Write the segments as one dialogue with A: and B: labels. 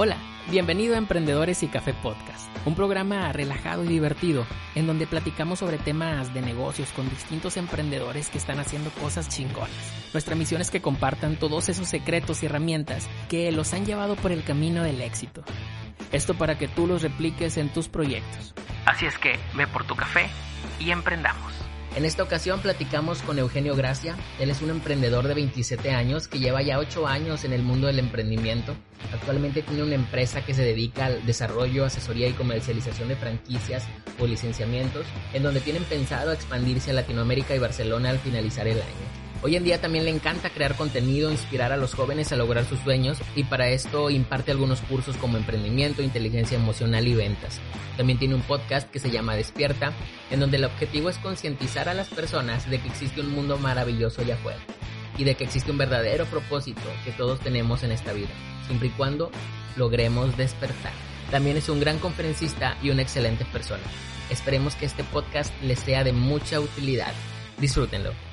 A: Hola, bienvenido a Emprendedores y Café Podcast, un programa relajado y divertido en donde platicamos sobre temas de negocios con distintos emprendedores que están haciendo cosas chingonas. Nuestra misión es que compartan todos esos secretos y herramientas que los han llevado por el camino del éxito. Esto para que tú los repliques en tus proyectos. Así es que ve por tu café y emprendamos. En esta ocasión platicamos con Eugenio Gracia. Él es un emprendedor de 27 años que lleva ya 8 años en el mundo del emprendimiento. Actualmente tiene una empresa que se dedica al desarrollo, asesoría y comercialización de franquicias o licenciamientos, en donde tienen pensado expandirse a Latinoamérica y Barcelona al finalizar el año. Hoy en día también le encanta crear contenido, inspirar a los jóvenes a lograr sus sueños y para esto imparte algunos cursos como emprendimiento, inteligencia emocional y ventas. También tiene un podcast que se llama Despierta, en donde el objetivo es concientizar a las personas de que existe un mundo maravilloso allá afuera y de que existe un verdadero propósito que todos tenemos en esta vida, siempre y cuando logremos despertar. También es un gran conferencista y una excelente persona. Esperemos que este podcast les sea de mucha utilidad. Disfrútenlo.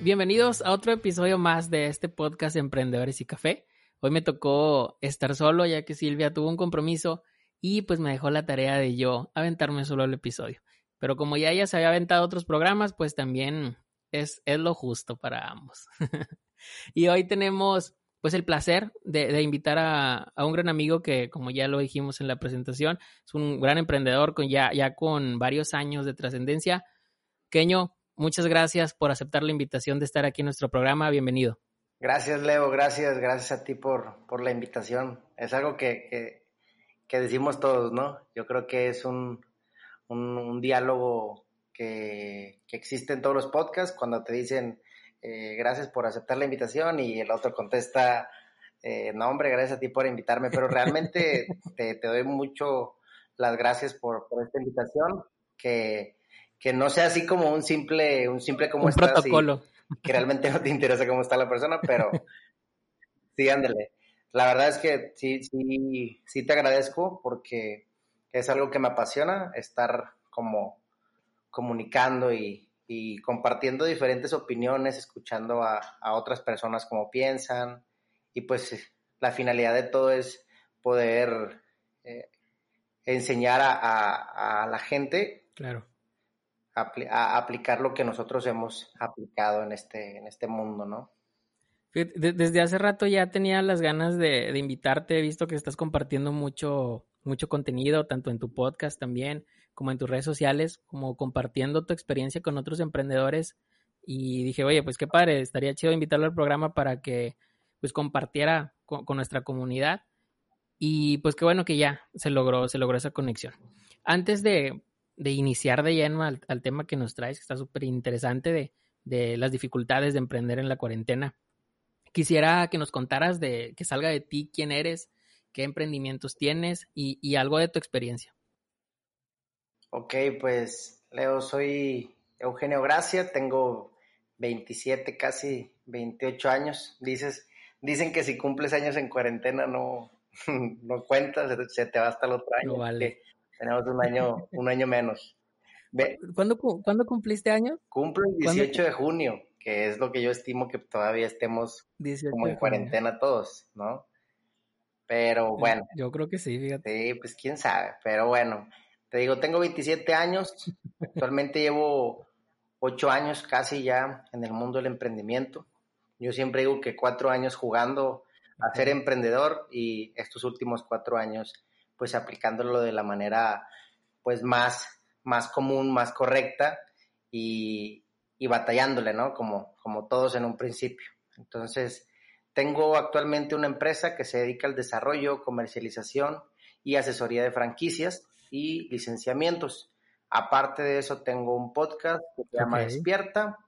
A: Bienvenidos a otro episodio más de este podcast Emprendedores y Café. Hoy me tocó estar solo ya que Silvia tuvo un compromiso y pues me dejó la tarea de yo aventarme solo el episodio. Pero como ya ella se había aventado otros programas, pues también es, es lo justo para ambos. y hoy tenemos pues el placer de, invitar a, a, un gran amigo que, como ya lo dijimos en la presentación, es un gran emprendedor con ya, ya con varios años de trascendencia. Keño, muchas gracias por aceptar la invitación de estar aquí en nuestro programa. Bienvenido.
B: Gracias, Leo. Gracias, gracias a ti por, por la invitación. Es algo que, que, decimos todos, ¿no? Yo creo que es un, un, diálogo que, que, existe en todos los podcasts cuando te dicen eh, gracias por aceptar la invitación y el otro contesta, eh, no, hombre, gracias a ti por invitarme, pero realmente te, te, doy mucho las gracias por, por esta invitación que que no sea así como un simple, un simple como
A: un protocolo.
B: que realmente no te interesa cómo está la persona, pero sí, ándale. La verdad es que sí, sí, sí te agradezco porque es algo que me apasiona, estar como comunicando y, compartiendo diferentes opiniones, escuchando a, otras personas cómo piensan y pues la finalidad de todo es poder eh, enseñar a, a, la gente
A: claro
B: aplicar lo que nosotros hemos aplicado en este, en este mundo, ¿no?
A: Desde hace rato ya tenía las ganas de, invitarte, he visto que estás compartiendo mucho, mucho contenido, tanto en tu podcast también, como en tus redes sociales, como compartiendo tu experiencia con otros emprendedores. Y dije, oye, pues qué padre, estaría chido invitarlo al programa para que pues compartiera con, con nuestra comunidad. Y pues qué bueno que ya se logró, se logró esa conexión. Antes de, de iniciar de lleno al, tema que nos traes, que está súper interesante de, de, las dificultades de emprender en la cuarentena. Quisiera que nos contaras de que salga de ti quién eres, qué emprendimientos tienes y, y algo de tu experiencia.
B: Ok, pues Leo, soy Eugenio Gracia, tengo 27, casi 28 años. Dices, dicen que si cumples años en cuarentena no, no cuentas, se te va hasta el otro año.
A: No vale.
B: Tenemos un año, un año menos.
A: ¿Cuándo, cumpliste año?
B: Cumplo el 18 de junio, que es lo que yo estimo que todavía estemos como en cuarentena todos, ¿no? Pero bueno.
A: Yo creo que sí, fíjate.
B: Sí, pues quién sabe. Pero bueno, te digo, tengo 27 años. Actualmente llevo 8 años casi ya en el mundo del emprendimiento. Yo siempre digo que 4 años jugando a ser emprendedor y estos últimos 4 años pues aplicándolo de la manera pues más, más común, más correcta y, y batallándole, ¿no? Como, como todos en un principio. Entonces, tengo actualmente una empresa que se dedica al desarrollo, comercialización y asesoría de franquicias y licenciamientos. Aparte de eso, tengo un podcast que se llama Despierta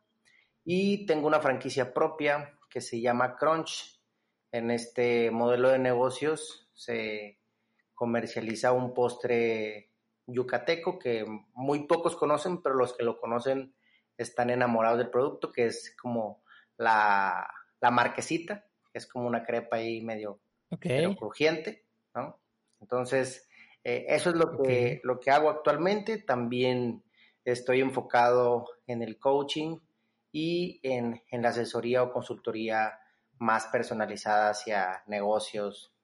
B: y tengo una franquicia propia que se llama Crunch, en este modelo de negocios se comercializa un postre yucateco que muy pocos conocen, pero los que lo conocen están enamorados del producto, que es como la, marquesita, que es como una crepa ahí medio, crujiente, ¿no? Entonces, eh, eso es lo que, lo que hago actualmente. También estoy enfocado en el coaching y en, la asesoría o consultoría más personalizada hacia negocios.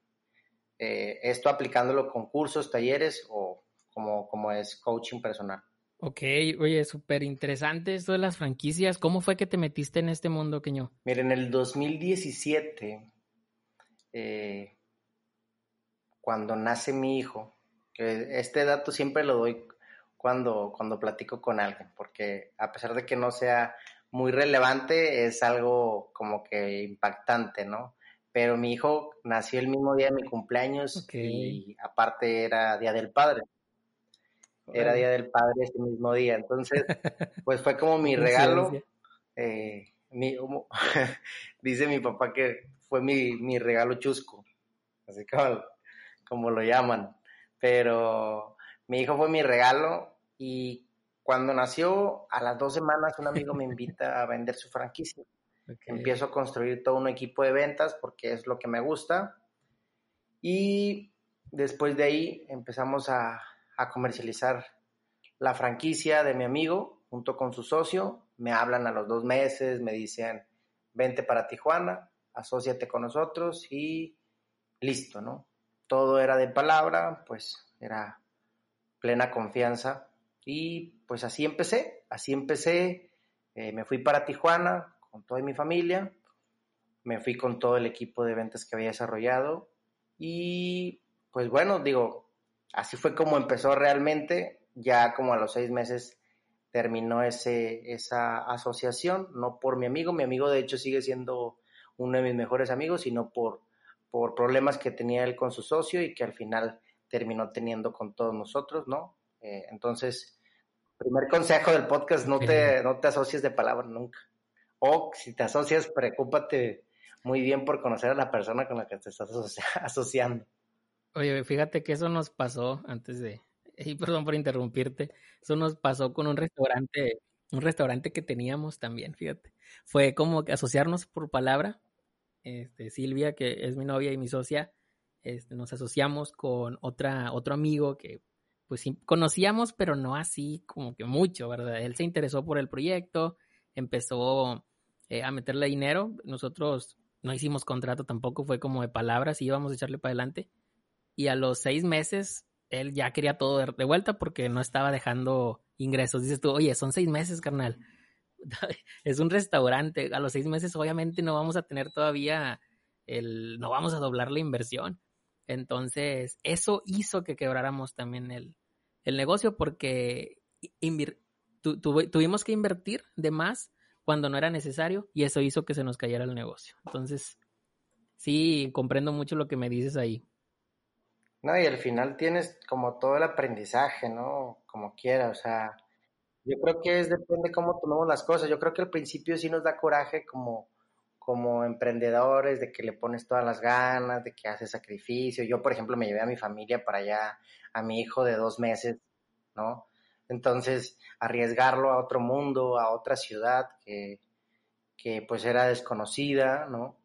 B: Eh, esto aplicándolo con cursos, talleres o como, como es coaching personal.
A: Ok, oye, súper interesante esto de las franquicias. ¿Cómo fue que te metiste en este mundo, Queño?
B: Mira, en el 2017, eh, cuando nace mi hijo, que este dato siempre lo doy cuando, cuando platico con alguien, porque a pesar de que no sea muy relevante, es algo como que impactante, ¿no? Pero mi hijo nació el mismo día de mi cumpleaños y aparte era Día del Padre era Día del Padre ese mismo día. Entonces, pues fue como mi regalo. Eh, dice mi papá que fue mi, regalo chusco, así como, como lo llaman. Pero mi hijo fue mi regalo y cuando nació, a las dos semanas, un amigo me invita a vender su franquicia. Empiezo a construir todo un equipo de ventas porque es lo que me gusta. Y después de ahí empezamos a, comercializar la franquicia de mi amigo junto con su socio. Me hablan a los dos meses, me dicen, vente para Tijuana, asóciate con nosotros y listo, ¿no? Todo era de palabra, pues era plena confianza y pues así empecé, así empecé, eh, me fui para Tijuana con toda mi familia, me fui con todo el equipo de ventas que había desarrollado y pues bueno, digo, así fue como empezó realmente. Ya como a los seis meses terminó ese, esa asociación, no por mi amigo, mi amigo de hecho sigue siendo uno de mis mejores amigos, sino por, por problemas que tenía él con su socio y que al final terminó teniendo con todos nosotros, ¿no? Eh, entonces, primer consejo del podcast, no te, no te asocies de palabra nunca. O si te asocias, preocúpate muy bien por conocer a la persona con la que te estás asociando.
A: Oye, fíjate que eso nos pasó antes de, y perdón por interrumpirte, eso nos pasó con un restaurante, un restaurante que teníamos también, fíjate. Fue como que asociarnos por palabra. Este, Silvia, que es mi novia y mi socia, este, nos asociamos con otra, otro amigo que pues conocíamos, pero no así como que mucho, ¿verdad? Él se interesó por el proyecto, empezó eh, a meterle dinero, nosotros no hicimos contrato tampoco, fue como de palabras y íbamos a echarle para adelante y a los seis meses él ya quería todo de, vuelta porque no estaba dejando ingresos. Dices tú, oye, son seis meses, carnal. es un restaurante. A los seis meses obviamente no vamos a tener todavía el, no vamos a doblar la inversión. Entonces, eso hizo que quebráramos también el, el negocio porque tuvimos que invertir de más cuando no era necesario y eso hizo que se nos cayera el negocio. Entonces, sí, comprendo mucho lo que me dices ahí.
B: No, y al final tienes como todo el aprendizaje, ¿no? Como quiera, o sea, yo creo que es depende cómo tomemos las cosas. Yo creo que al principio sí nos da coraje como, como emprendedores, de que le pones todas las ganas, de que haces sacrificio. Yo, por ejemplo, me llevé a mi familia para allá, a mi hijo de dos meses, ¿no? Entonces, arriesgarlo a otro mundo, a otra ciudad que, que pues era desconocida, ¿no?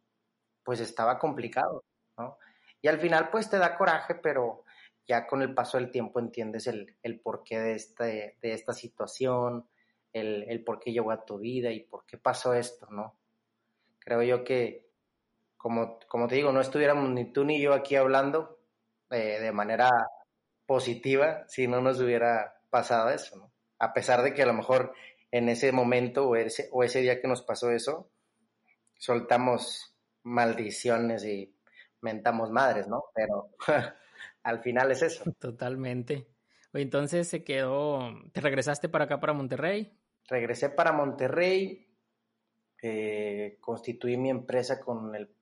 B: Pues estaba complicado, ¿no? Y al final pues te da coraje, pero ya con el paso del tiempo entiendes el, el porqué de, este, de esta situación, el, el por qué llegó a tu vida y por qué pasó esto, ¿no? Creo yo que, como, como te digo, no estuviéramos ni tú ni yo aquí hablando eh, de manera positiva si no nos hubiera pasado eso, ¿no? A pesar de que a lo mejor en ese momento o ese, o ese día que nos pasó eso, soltamos maldiciones y mentamos madres, ¿no? Pero al final es eso.
A: Totalmente. Entonces se quedó, ¿te regresaste para acá, para Monterrey?
B: Regresé para Monterrey, eh, constituí mi empresa con el,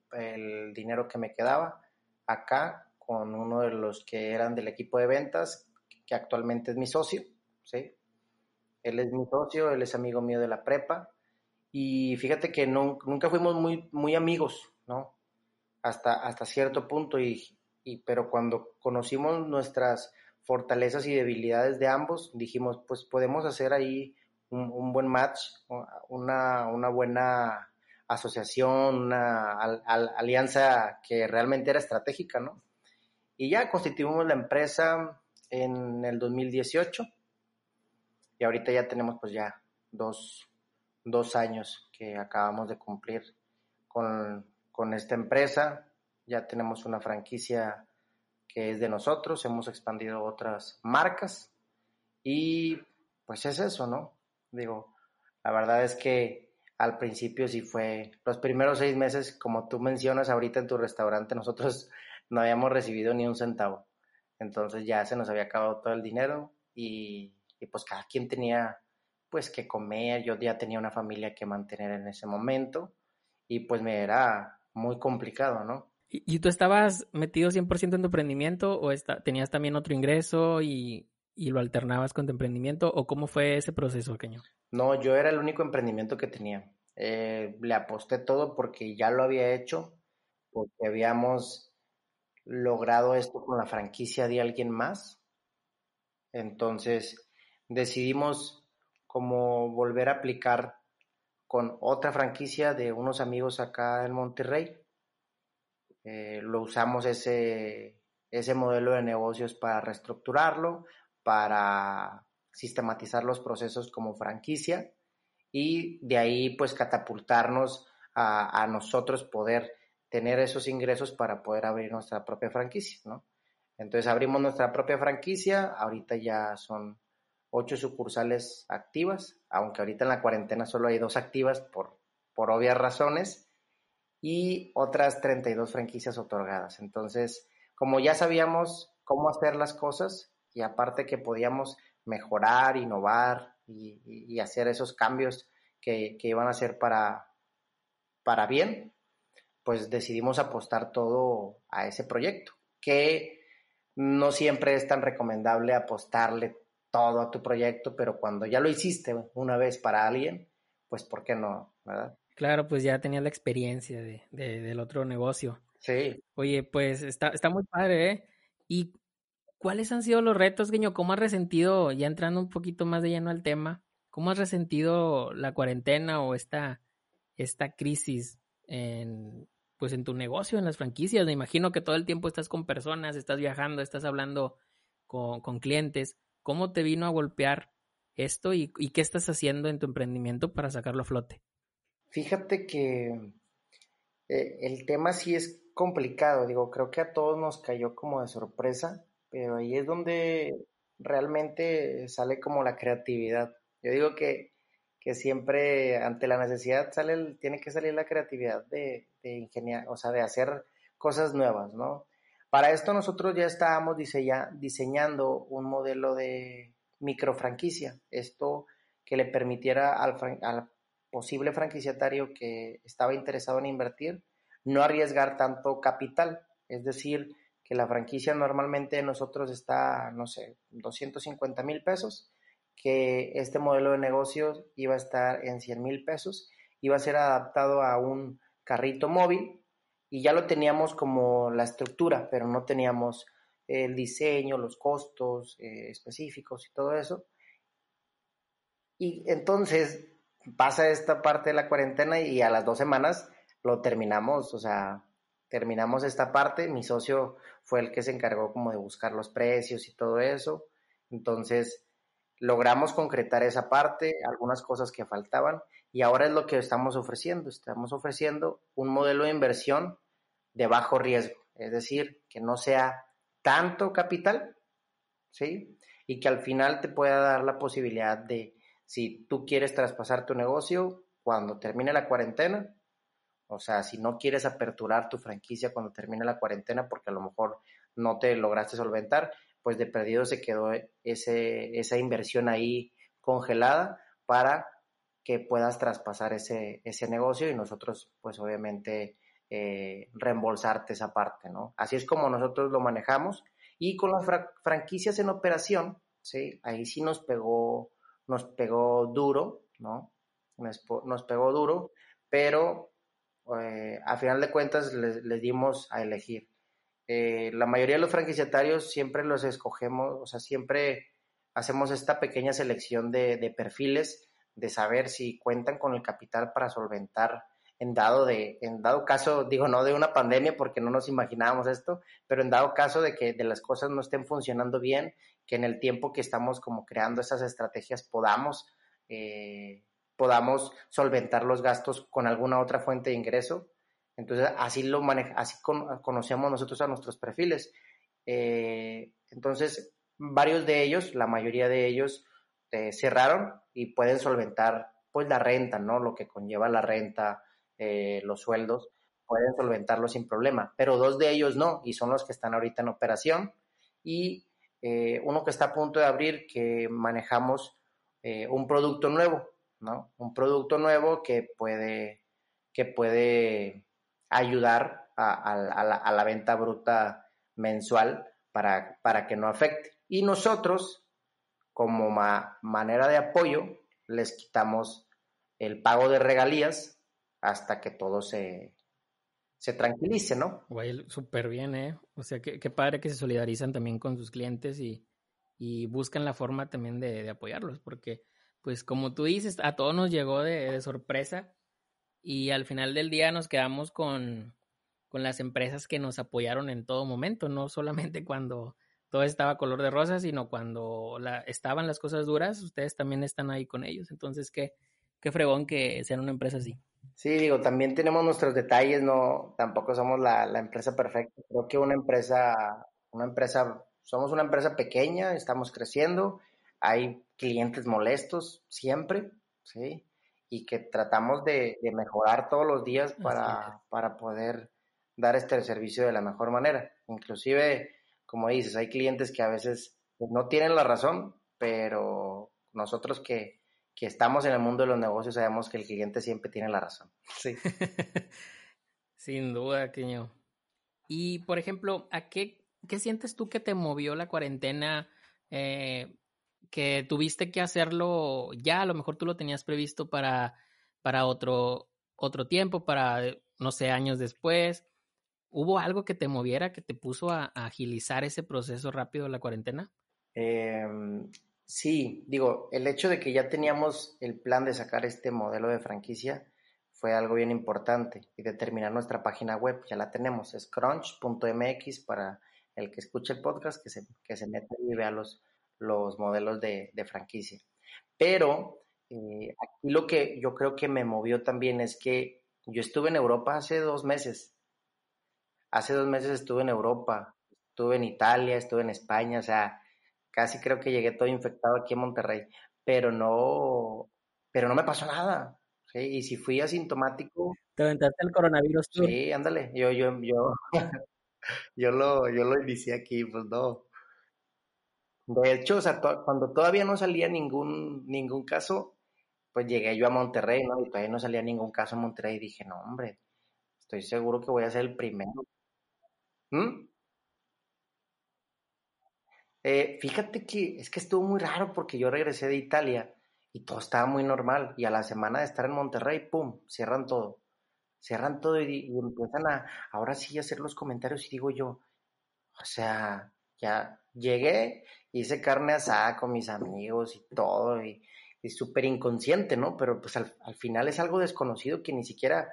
B: dinero que me quedaba acá, con uno de los que eran del equipo de ventas, que actualmente es mi socio, ¿sí? Él es mi socio, él es amigo mío de la prepa, y fíjate que nunca fuimos muy, muy amigos, ¿no? hasta, hasta cierto punto, y, pero cuando conocimos nuestras fortalezas y debilidades de ambos, dijimos, pues podemos hacer ahí un, buen match, una, una buena asociación, una alianza que realmente era estratégica, ¿no? Y ya constituimos la empresa en el 2018 y ahorita ya tenemos pues ya dos, dos años que acabamos de cumplir con, con esta empresa. Ya tenemos una franquicia que es de nosotros, hemos expandido otras marcas y pues es eso, ¿no? Digo, la verdad es que al principio sí fue, los primeros seis meses, como tú mencionas ahorita en tu restaurante, nosotros no habíamos recibido ni un centavo. Entonces ya se nos había acabado todo el dinero y, pues cada quien tenía pues que comer, yo ya tenía una familia que mantener en ese momento y pues me era muy complicado, ¿no?
A: ¿Y, tú estabas metido 100% en tu emprendimiento o tenías también otro ingreso y, y, lo alternabas con tu emprendimiento o cómo fue ese proceso, pequeño?
B: No, yo era el único emprendimiento que tenía. Eh, le aposté todo porque ya lo había hecho, porque habíamos logrado esto con la franquicia de alguien más. Entonces decidimos volver a aplicar con otra franquicia de unos amigos acá en Monterrey. Eh, lo usamos ese, ese modelo de negocios para reestructurarlo, para sistematizar los procesos como franquicia y de ahí pues catapultarnos a, a nosotros poder tener esos ingresos para poder abrir nuestra propia franquicia, ¿no? Entonces abrimos nuestra propia franquicia, ahorita ya son ocho sucursales activas, aunque ahorita en la cuarentena solo hay dos activas por, por obvias razones, y otras 32 franquicias otorgadas. Entonces, como ya sabíamos cómo hacer las cosas, y aparte que podíamos mejorar, innovar y, hacer esos cambios que, que, iban a ser para, para bien, pues decidimos apostar todo a ese proyecto, que no siempre es tan recomendable apostarle todo a tu proyecto, pero cuando ya lo hiciste una vez para alguien, pues ¿por qué no? ¿verdad?
A: Claro, pues ya tenía la experiencia de, del otro negocio.
B: Sí.
A: Oye, pues está, está muy padre, ¿eh? ¿Y cuáles han sido los retos, Guiño? ¿Cómo has resentido, ya entrando un poquito más de lleno al tema, cómo has resentido la cuarentena o esta, esta crisis en, pues en tu negocio, en las franquicias. Me imagino que todo el tiempo estás con personas, estás viajando, estás hablando con, con clientes. ¿Cómo te vino a golpear esto y, qué estás haciendo en tu emprendimiento para sacarlo a flote?
B: Fíjate que eh, el tema sí es complicado, digo, creo que a todos nos cayó como de sorpresa, pero ahí es donde realmente sale como la creatividad. Yo digo que que siempre ante la necesidad sale tiene que salir la creatividad de, de o sea, de hacer cosas nuevas, ¿no? Para esto nosotros ya estábamos diseñando un modelo de microfranquicia, esto que le permitiera al, al posible franquiciatario que estaba interesado en invertir no arriesgar tanto capital, es decir, que la franquicia normalmente nosotros está, no sé, 250 mil pesos que este modelo de negocios iba a estar en 100 mil pesos, iba a ser adaptado a un carrito móvil y ya lo teníamos como la estructura, pero no teníamos el diseño, los costos eh, específicos y todo eso. Y entonces pasa esta parte de la cuarentena y a las dos semanas lo terminamos, o sea, terminamos esta parte, mi socio fue el que se encargó como de buscar los precios y todo eso, entonces logramos concretar esa parte, algunas cosas que faltaban y ahora es lo que estamos ofreciendo. Estamos ofreciendo un modelo de inversión de bajo riesgo, es decir, que no sea tanto capital, ¿sí? Y que al final te pueda dar la posibilidad de, si tú quieres traspasar tu negocio cuando termine la cuarentena, o sea, si no quieres aperturar tu franquicia cuando termine la cuarentena porque a lo mejor no te lograste solventar, pues de perdido se quedó ese, esa inversión ahí congelada para que puedas traspasar ese, ese negocio y nosotros pues obviamente eh, reembolsarte esa parte, ¿no? Así es como nosotros lo manejamos y con las franquicias en operación, ¿sí? Ahí sí nos pegó, nos pegó duro, ¿no? Nos, nos pegó duro, pero eh, a final de cuentas les, dimos a elegir. Eh, la mayoría de los franquiciatarios siempre los escogemos, o sea, siempre hacemos esta pequeña selección de, perfiles, de saber si cuentan con el capital para solventar en dado de, en dado caso, digo no de una pandemia porque no nos imaginábamos esto, pero en dado caso de que de las cosas no estén funcionando bien, que en el tiempo que estamos como creando esas estrategias podamos eh, podamos solventar los gastos con alguna otra fuente de ingreso. Entonces, así lo maneja, así conocemos nosotros a nuestros perfiles. Eh, entonces, varios de ellos, la mayoría de ellos, eh, cerraron y pueden solventar pues la renta, ¿no? Lo que conlleva la renta, eh, los sueldos, pueden solventarlo sin problema. Pero dos de ellos no, y son los que están ahorita en operación. Y uno que está a punto de abrir, que manejamos un producto nuevo, ¿no? Un producto nuevo que puede, que puede ayudar a, la, venta bruta mensual para, para, que no afecte. Y nosotros, como manera de apoyo, les quitamos el pago de regalías hasta que todo se, se tranquilice, ¿no?
A: Güey, súper bien, ¿eh? O sea, qué, padre que se solidarizan también con sus clientes y, buscan la forma también de, de apoyarlos, porque pues como tú dices, a todos nos llegó de, sorpresa y al final del día nos quedamos con, con, las empresas que nos apoyaron en todo momento, no solamente cuando todo estaba color de rosa, sino cuando la, estaban las cosas duras, ustedes también están ahí con ellos. Entonces, qué, qué fregón que sean una empresa así.
B: Sí, digo, también tenemos nuestros detalles, no, tampoco somos la, la empresa perfecta. Creo que una empresa, una empresa, somos una empresa pequeña, estamos creciendo hay clientes molestos siempre, ¿sí? Y que tratamos de, mejorar todos los días para, para poder dar este servicio de la mejor manera. Inclusive, como dices, hay clientes que a veces no tienen la razón, pero nosotros que, que estamos en el mundo de los negocios sabemos que el cliente siempre tiene la razón. Sí.
A: Sin duda, Queño. Y, por ejemplo, ¿a qué, qué sientes tú que te movió la cuarentena? Eh, que tuviste que hacerlo ya, a lo mejor tú lo tenías previsto para, para otro, otro tiempo, para, no sé, años después. ¿Hubo algo que te moviera, que te puso a, agilizar ese proceso rápido de la cuarentena?
B: Em, sí, digo, el hecho de que ya teníamos el plan de sacar este modelo de franquicia fue algo bien importante y determinar nuestra página web, ya la tenemos, es crunch.mx para el que escuche el podcast, que se, que se meta y vea los, los modelos de, franquicia. Pero eh, aquí lo que yo creo que me movió también es que yo estuve en Europa hace dos meses. Hace dos meses estuve en Europa, estuve en Italia, estuve en España, o sea, casi creo que llegué todo infectado aquí en Monterrey, pero no, pero no me pasó nada. Y si fui asintomático.
A: ¿Te aventaste el coronavirus tú?
B: Sí, ándale. Yo, yo, yo, yo lo, yo lo inicié aquí, pues no. De hecho, o sea, cuando todavía no salía ningún, ningún caso, pues llegué yo a Monterrey, ¿no? Y todavía no salía ningún caso en Monterrey y dije, no, hombre, estoy seguro que voy a ser el primero. ¿Mm? Eh, fíjate que es que estuvo muy raro porque yo regresé de Italia y todo estaba muy normal y a la semana de estar en Monterrey, ¡pum!, cierran todo. Cierran todo y, y empiezan a, ahora sí, a hacer los comentarios y digo yo, o sea, ya llegué, hice carne asada con mis amigos y todo, y, súper inconsciente, ¿no? Pero pues al, final es algo desconocido que ni siquiera,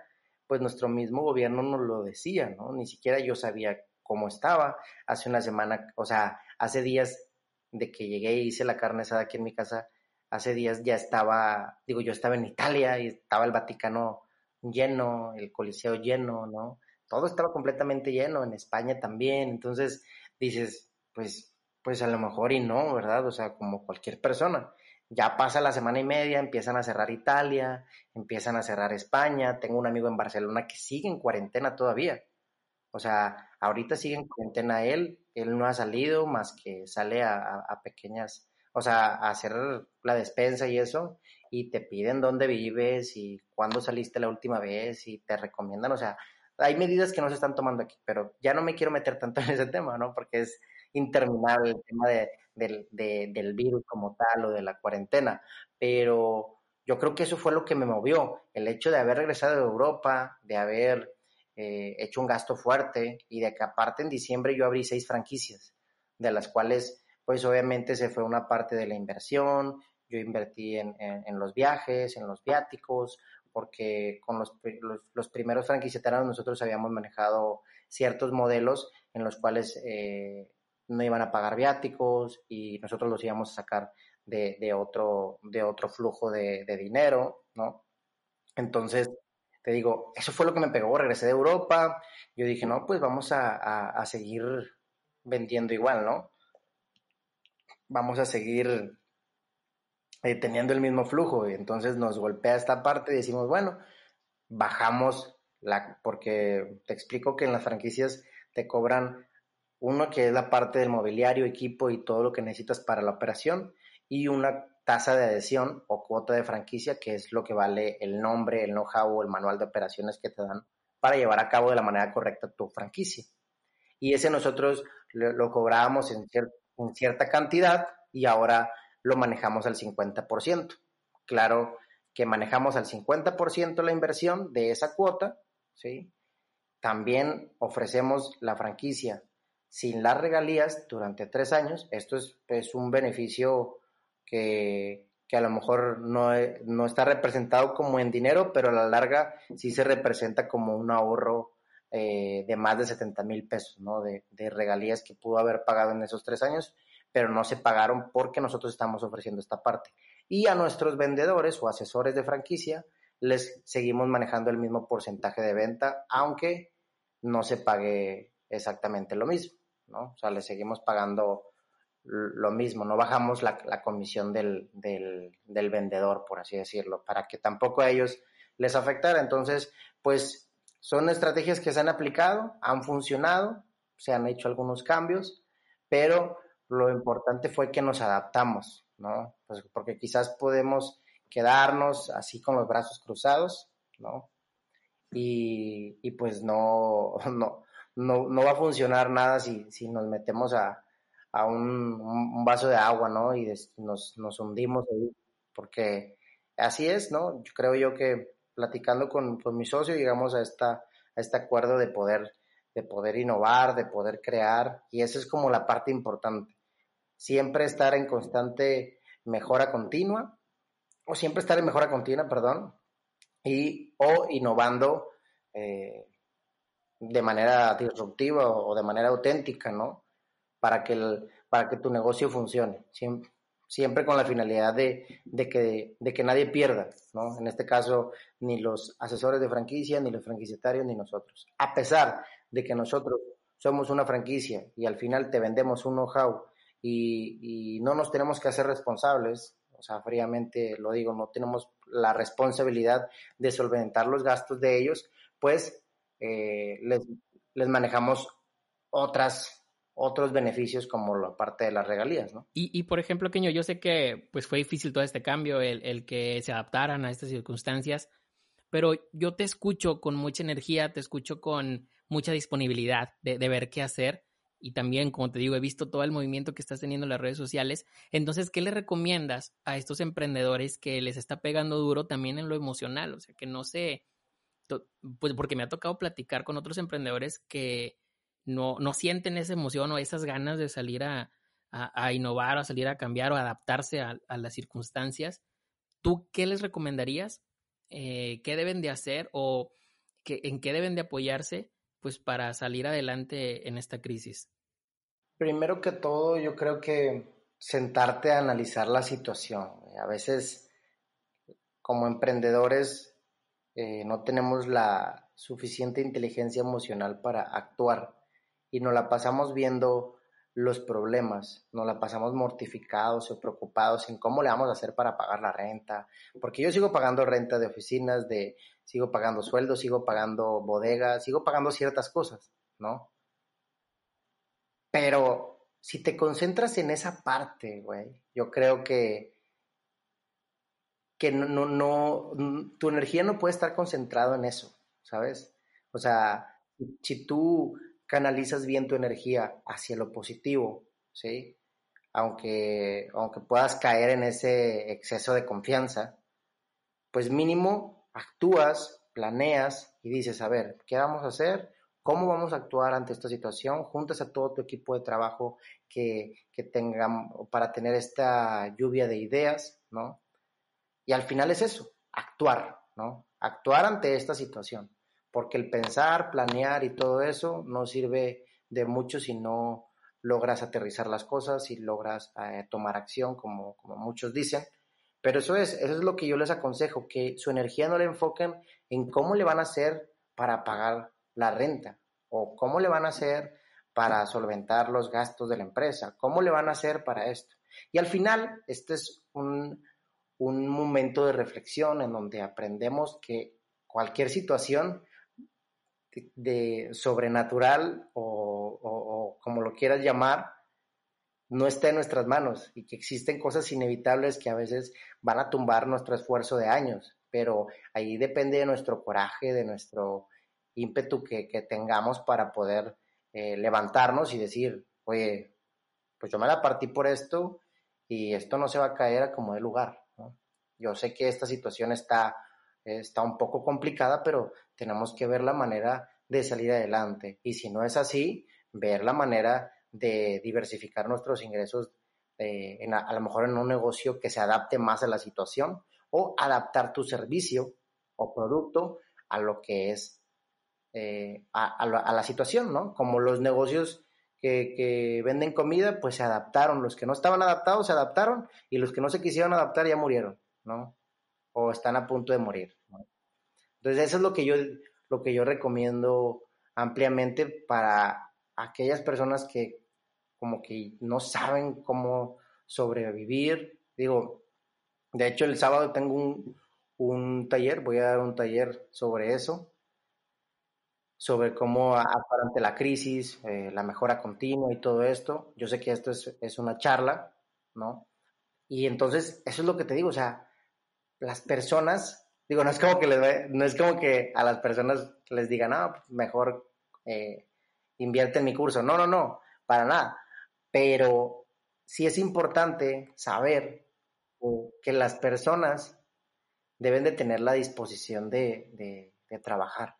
B: pues nuestro mismo gobierno nos lo decía, ¿no? Ni siquiera yo sabía cómo estaba. Hace una semana, o sea, hace días de que llegué y hice la carne asada aquí en mi casa, hace días ya estaba, digo, yo estaba en Italia y estaba el Vaticano lleno, el Coliseo lleno, ¿no? Todo estaba completamente lleno, en España también, entonces dices, pues, pues a lo mejor y no, ¿verdad? O sea, como cualquier persona. Ya pasa la semana y media, empiezan a cerrar Italia, empiezan a cerrar España. Tengo un amigo en Barcelona que sigue en cuarentena todavía. O sea, ahorita sigue en cuarentena él, él no ha salido más que sale a, pequeñas, o sea, a hacer la despensa y eso, y te piden dónde vives y cuándo saliste la última vez y te recomiendan, o sea, hay medidas que no se están tomando aquí, pero ya no me quiero meter tanto en ese tema, ¿no? Porque es, interminable el tema de, del virus como tal o de la cuarentena, pero yo creo que eso fue lo que me movió, el hecho de haber regresado de Europa, de haber eh, hecho un gasto fuerte y de que aparte en diciembre yo abrí seis franquicias, de las cuales pues obviamente se fue una parte de la inversión, yo invertí en, los viajes, en los viáticos, porque con los, los, primeros franquiciatarios nosotros habíamos manejado ciertos modelos en los cuales eh, no iban a pagar viáticos y nosotros los íbamos a sacar de, otro, de otro flujo de, dinero, ¿no? Entonces, te digo, eso fue lo que me pegó, regresé de Europa, yo dije, no, pues vamos a, seguir vendiendo igual, ¿no? Vamos a seguir eh, teniendo el mismo flujo, y entonces nos golpea esta parte y decimos, bueno, bajamos la, porque te explico que en las franquicias te cobran uno que es la parte del mobiliario, equipo y todo lo que necesitas para la operación, y una tasa de adhesión o cuota de franquicia, que es lo que vale el nombre, el know-how o el manual de operaciones que te dan para llevar a cabo de la manera correcta tu franquicia. Y ese nosotros lo, cobrábamos en, en cierta cantidad y ahora lo manejamos al 50%. Claro que manejamos al 50% la inversión de esa cuota, ¿sí? También ofrecemos la franquicia sin las regalías durante tres años. Esto es, un beneficio que, a lo mejor no, no, está representado como en dinero, pero a la larga sí se representa como un ahorro eh, de más de 70 mil pesos, ¿no? De, de, regalías que pudo haber pagado en esos tres años, pero no se pagaron porque nosotros estamos ofreciendo esta parte. Y a nuestros vendedores o asesores de franquicia les seguimos manejando el mismo porcentaje de venta, aunque no se pague exactamente lo mismo. ¿No? O sea, le seguimos pagando lo mismo, no bajamos la, comisión del, vendedor, por así decirlo, para que tampoco a ellos les afectara. Entonces, pues son estrategias que se han aplicado, han funcionado, se han hecho algunos cambios, pero lo importante fue que nos adaptamos, ¿no? Pues porque quizás podemos quedarnos así con los brazos cruzados, ¿no? Y, y pues no, no, no, no va a funcionar nada si, si nos metemos a, a un, vaso de agua, ¿no? Y nos, nos hundimos ahí, porque así es, ¿no? Yo creo yo que platicando con, con mi socio llegamos a, esta, a este acuerdo de poder, de poder innovar, de poder crear, y esa es como la parte importante. Siempre estar en constante mejora continua, o siempre estar en mejora continua, perdón, y o innovando eh, de manera disruptiva o de manera auténtica, ¿no? Para que, el, para que tu negocio funcione, siempre, siempre con la finalidad de, de, que, de que nadie pierda, ¿no? En este caso, ni los asesores de franquicia, ni los franquiciatarios, ni nosotros. A pesar de que nosotros somos una franquicia y al final te vendemos un know-how y, y no nos tenemos que hacer responsables, o sea, fríamente lo digo, no tenemos la responsabilidad de solventar los gastos de ellos, pues eh, les, manejamos otras otros beneficios como la parte de las regalías, ¿no?
A: Y, y por ejemplo, Keño, yo sé que pues fue difícil todo este cambio, el, el, que se adaptaran a estas circunstancias, pero yo te escucho con mucha energía, te escucho con mucha disponibilidad de, de, ver qué hacer y también, como te digo, he visto todo el movimiento que estás teniendo en las redes sociales. Entonces, ¿qué le recomiendas a estos emprendedores que les está pegando duro también en lo emocional? O sea, que no se pues porque me ha tocado platicar con otros emprendedores que no, no sienten esa emoción o esas ganas de salir a, a, innovar, a salir a cambiar o adaptarse a, las circunstancias. ¿Tú qué les recomendarías? Eh, ¿Qué deben de hacer o en qué deben de apoyarse pues para salir adelante en esta crisis?
B: Primero que todo, yo creo que sentarte a analizar la situación. A veces, como emprendedores, eh, no tenemos la suficiente inteligencia emocional para actuar y nos la pasamos viendo los problemas, nos la pasamos mortificados o preocupados en cómo le vamos a hacer para pagar la renta, porque yo sigo pagando renta de oficinas, de sigo pagando sueldos, sigo pagando bodegas, sigo pagando ciertas cosas, ¿no? Pero si te concentras en esa parte, güey, yo creo que que no, no, tu energía no puede estar concentrado en eso, ¿sabes? O sea, si tú canalizas bien tu energía hacia lo positivo, ¿sí? Aunque, aunque puedas caer en ese exceso de confianza, pues mínimo actúas, planeas y dices, a ver, ¿qué vamos a hacer? ¿Cómo vamos a actuar ante esta situación? Juntas a todo tu equipo de trabajo que, que tengan para tener esta lluvia de ideas, ¿no? Y al final es eso, actuar, ¿no? Actuar ante esta situación, porque el pensar, planear y todo eso no sirve de mucho si no logras aterrizar las cosas y logras eh, tomar acción, como, como muchos dicen. Pero eso es, eso es lo que yo les aconsejo, que su energía no la enfoquen en cómo le van a hacer para pagar la renta o cómo le van a hacer para solventar los gastos de la empresa, cómo le van a hacer para esto. Y al final, este es un, un momento de reflexión en donde aprendemos que cualquier situación de, sobrenatural o, como lo quieras llamar, no está en nuestras manos y que existen cosas inevitables que a veces van a tumbar nuestro esfuerzo de años, pero ahí depende de nuestro coraje, de nuestro ímpetu que, tengamos para poder eh, levantarnos y decir, oye, pues yo me la partí por esto y esto no se va a caer como de lugar. Yo sé que esta situación está, está un poco complicada, pero tenemos que ver la manera de salir adelante. Y si no es así, ver la manera de diversificar nuestros ingresos eh, a, lo mejor en un negocio que se adapte más a la situación o adaptar tu servicio o producto a lo que es eh, a, la, situación, ¿no? Como los negocios que, venden comida, pues se adaptaron. Los que no estaban adaptados se adaptaron y los que no se quisieron adaptar ya murieron. ¿No? O están a punto de morir. Entonces, eso es lo que yo, lo que yo recomiendo ampliamente para aquellas personas que como que no saben cómo sobrevivir. Digo, de hecho, el sábado tengo un, un taller, voy a dar un taller sobre eso, sobre cómo ante la crisis, eh, la mejora continua y todo esto. Yo sé que esto es, es, una charla, ¿no? Y entonces, eso es lo que te digo, o sea, las personas, digo, no es como que, les, no es como que a las personas les digan, no, pues, mejor eh, invierte en mi curso. No, no, no, para nada. Pero sí es importante saber que las personas deben de tener la disposición de, de, trabajar,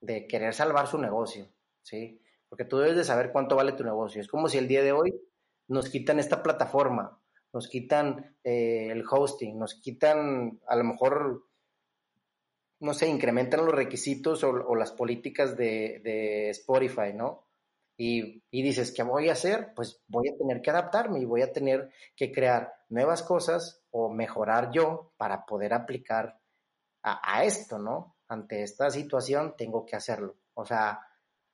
B: de querer salvar su negocio, ¿sí? Porque tú debes de saber cuánto vale tu negocio. Es como si el día de hoy nos quitan esta plataforma nos quitan eh, el hosting, nos quitan a lo mejor, no sé, incrementan los requisitos o, las políticas de, Spotify, ¿no? Y, dices, ¿qué voy a hacer? Pues voy a tener que adaptarme y voy a tener que crear nuevas cosas o mejorar yo para poder aplicar a, a esto, ¿no? Ante esta situación tengo que hacerlo. O sea,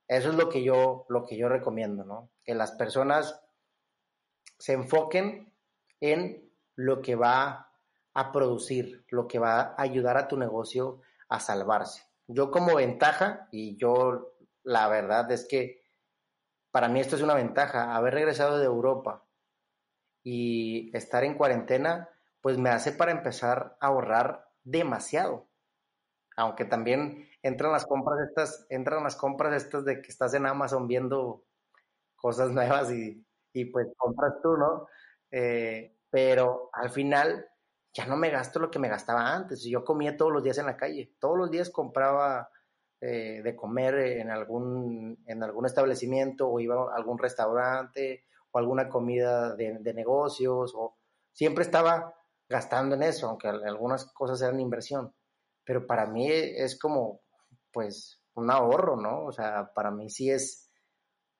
B: eso es lo que yo, lo que yo recomiendo, ¿no? Que las personas se enfoquen en lo que va a producir, lo que va a ayudar a tu negocio a salvarse. Yo como ventaja, y yo la verdad es que para mí esto es una ventaja, haber regresado de Europa y estar en cuarentena, pues me hace para empezar a ahorrar demasiado. Aunque también entran las compras estas, entran las compras estas de que estás en Amazon viendo cosas nuevas y, y pues compras tú, ¿no? Eh, pero al final ya no me gasto lo que me gastaba antes. Yo comía todos los días en la calle, todos los días compraba eh, de comer en algún, en algún establecimiento o iba a algún restaurante o alguna comida de, negocios o siempre estaba gastando en eso, aunque algunas cosas eran inversión. Pero para mí es como, pues, un ahorro, ¿no? O sea, para mí sí es,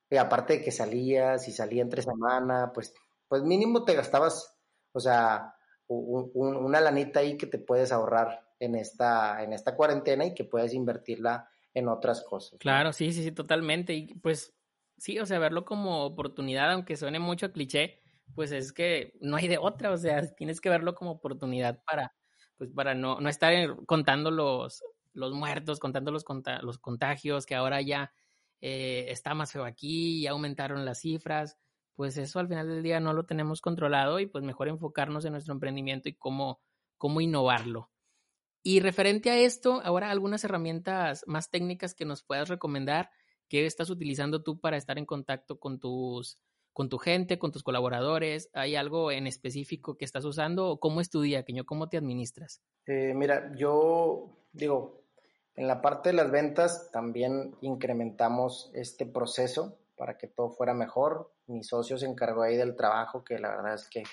B: y aparte de que salía, si salía entre semana, pues, pues mínimo te gastabas o sea, una lanita ahí que te puedes ahorrar en esta, en esta cuarentena y que puedes invertirla en otras cosas.
A: Claro, sí, sí, sí, totalmente. Y pues sí, o sea, verlo como oportunidad, aunque suene mucho cliché, pues es que no hay de otra, o sea, tienes que verlo como oportunidad para, pues para no, no estar contando los, los muertos, contando los, los contagios, que ahora ya eh, está más feo aquí, ya aumentaron las cifras pues eso al final del día no lo tenemos controlado y pues mejor enfocarnos en nuestro emprendimiento y cómo, cómo innovarlo. Y referente a esto, ahora algunas herramientas más técnicas que nos puedas recomendar que estás utilizando tú para estar en contacto con tus, con tu gente, con tus colaboradores? ¿Hay algo en específico que estás usando o cómo es tu día, ¿Cómo te administras?
B: Eh, mira, yo digo, en la parte de las ventas también incrementamos este proceso para que todo fuera mejor. Mi socio se encargó ahí del trabajo, que la verdad es que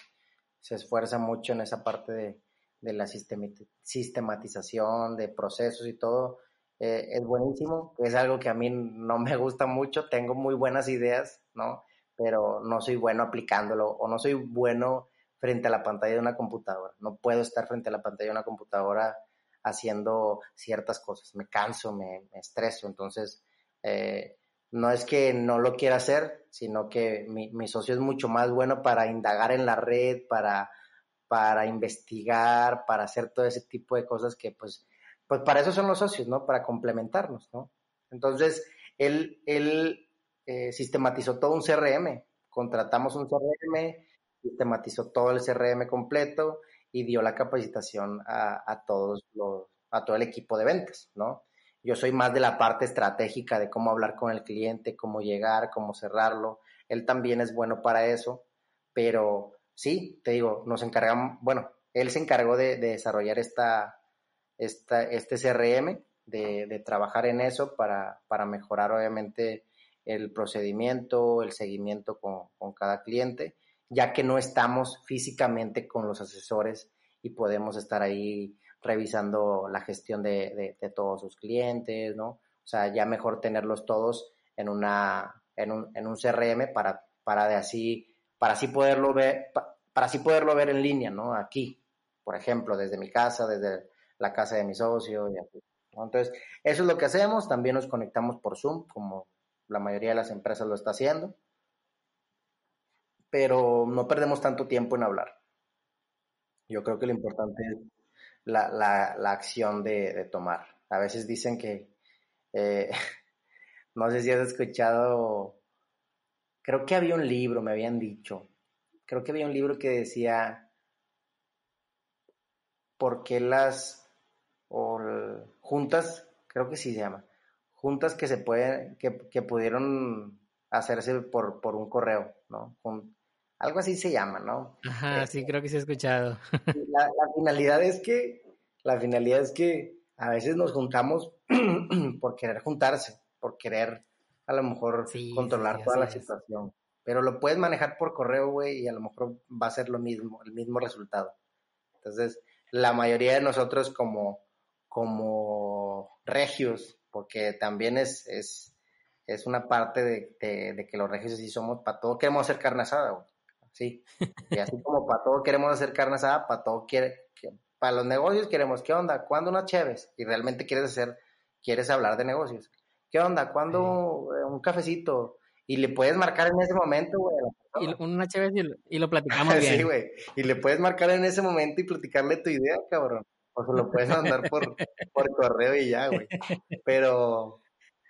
B: se esfuerza mucho en esa parte de, de la sistematización de procesos y todo. Eh, es buenísimo, es algo que a mí no me gusta mucho, tengo muy buenas ideas, ¿no? Pero no soy bueno aplicándolo o no soy bueno frente a la pantalla de una computadora. No puedo estar frente a la pantalla de una computadora haciendo ciertas cosas. Me canso, me, estreso. Entonces, eh, no es que no lo quiera hacer, sino que mi, mi, socio es mucho más bueno para indagar en la red, para, para investigar, para hacer todo ese tipo de cosas que pues pues para eso son los socios, ¿no? Para complementarnos, ¿no? Entonces, él, él eh, sistematizó todo un CRM, contratamos un CRM, sistematizó todo el CRM completo y dio la capacitación a, todos los, a todo el equipo de ventas, ¿no? Yo soy más de la parte estratégica de cómo hablar con el cliente, cómo llegar, cómo cerrarlo. Él también es bueno para eso, pero sí, te digo, nos encargamos, bueno, él se encargó de desarrollar esta, este CRM, de, trabajar en eso para, mejorar obviamente el procedimiento, el seguimiento con, cada cliente, ya que no estamos físicamente con los asesores y podemos estar ahí revisando la gestión de, todos sus clientes, ¿no? O sea, ya mejor tenerlos todos en una en un, en un CRM para, para de así para así poderlo ver para así poderlo ver en línea, ¿no? Aquí, por ejemplo, desde mi casa, desde la casa de mi socio. Entonces, eso es lo que hacemos. También nos conectamos por Zoom, como la mayoría de las empresas lo está haciendo. Pero no perdemos tanto tiempo en hablar. Yo creo que lo importante es la, la, acción de, tomar. A veces dicen que, eh, no sé si has escuchado, creo que había un libro, me habían dicho, creo que había un libro que decía, ¿por qué las juntas, creo que sí se llama, juntas que se pueden, que, que pudieron hacerse por, por un correo, ¿no? Algo así se llama, ¿no?
A: Ajá, sí, creo que sí he escuchado.
B: La, finalidad es que, la finalidad es que a veces nos juntamos por querer juntarse, por querer a lo mejor controlar toda la situación. Pero lo puedes manejar por correo, güey, y a lo mejor va a ser lo mismo, el mismo resultado. Entonces, la mayoría de nosotros como como regios, porque también es, es, es una parte de, que los regios sí somos, para todo queremos hacer carne asada, Sí. Y así como para todo queremos hacer carne asada, para todo quiere, para los negocios queremos, ¿qué onda? ¿Cuándo una chéves? Y realmente quieres hacer, quieres hablar de negocios. ¿Qué onda? ¿Cuándo un cafecito? Y le puedes marcar en ese momento, güey.
A: Y una chévez y, lo platicamos bien.
B: sí, güey. Y le puedes marcar en ese momento y platicarle tu idea, cabrón. O se lo puedes mandar por, por correo y ya, güey. Pero,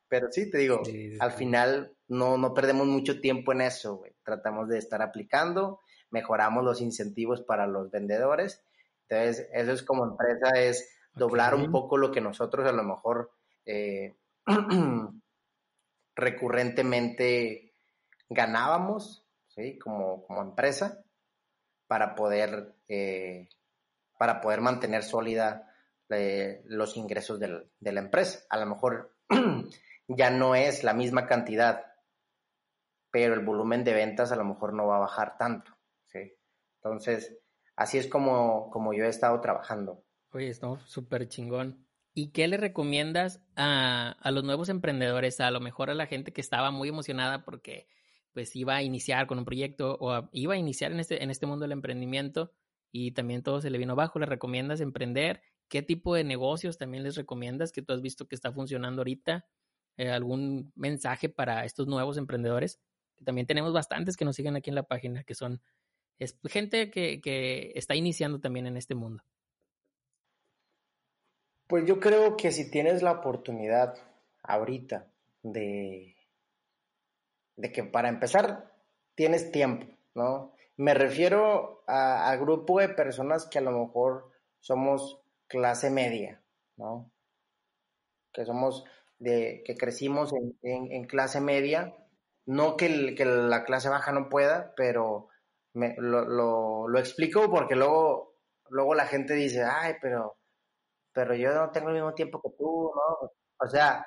B: pero sí, te digo, al final no, no perdemos mucho tiempo en eso, güey. Tratamos de estar aplicando, mejoramos los incentivos para los vendedores. Entonces, eso es como empresa, es doblar un poco lo que nosotros a lo mejor eh, recurrentemente ganábamos, ¿sí? Como, como empresa, para poder eh, para poder mantener sólida eh, los ingresos de la empresa. A lo mejor ya no es la misma cantidad, pero el volumen de ventas a lo mejor no va a bajar tanto. ¿sí? Entonces, así es como, como yo he estado trabajando.
A: Oye, esto súper chingón. ¿Y qué le recomiendas a, a, los nuevos emprendedores, a lo mejor a la gente que estaba muy emocionada porque pues iba a iniciar con un proyecto o iba a iniciar en este, en este mundo del emprendimiento y también todo se le vino abajo. ¿Le recomiendas emprender? ¿Qué tipo de negocios también les recomiendas que tú has visto que está funcionando ahorita? Eh, ¿Algún mensaje para estos nuevos emprendedores? También tenemos bastantes que nos siguen aquí en la página, que son gente que, que está iniciando también en este mundo.
B: Pues yo creo que si tienes la oportunidad ahorita de, de que para empezar tienes tiempo, ¿no? Me refiero a, grupo de personas que a lo mejor somos clase media, ¿no? Que somos de, que crecimos en, clase media no que, que la clase baja no pueda, pero me, lo, lo, lo, explico porque luego, luego la gente dice, ay, pero, pero yo no tengo el mismo tiempo que tú, ¿no? O sea,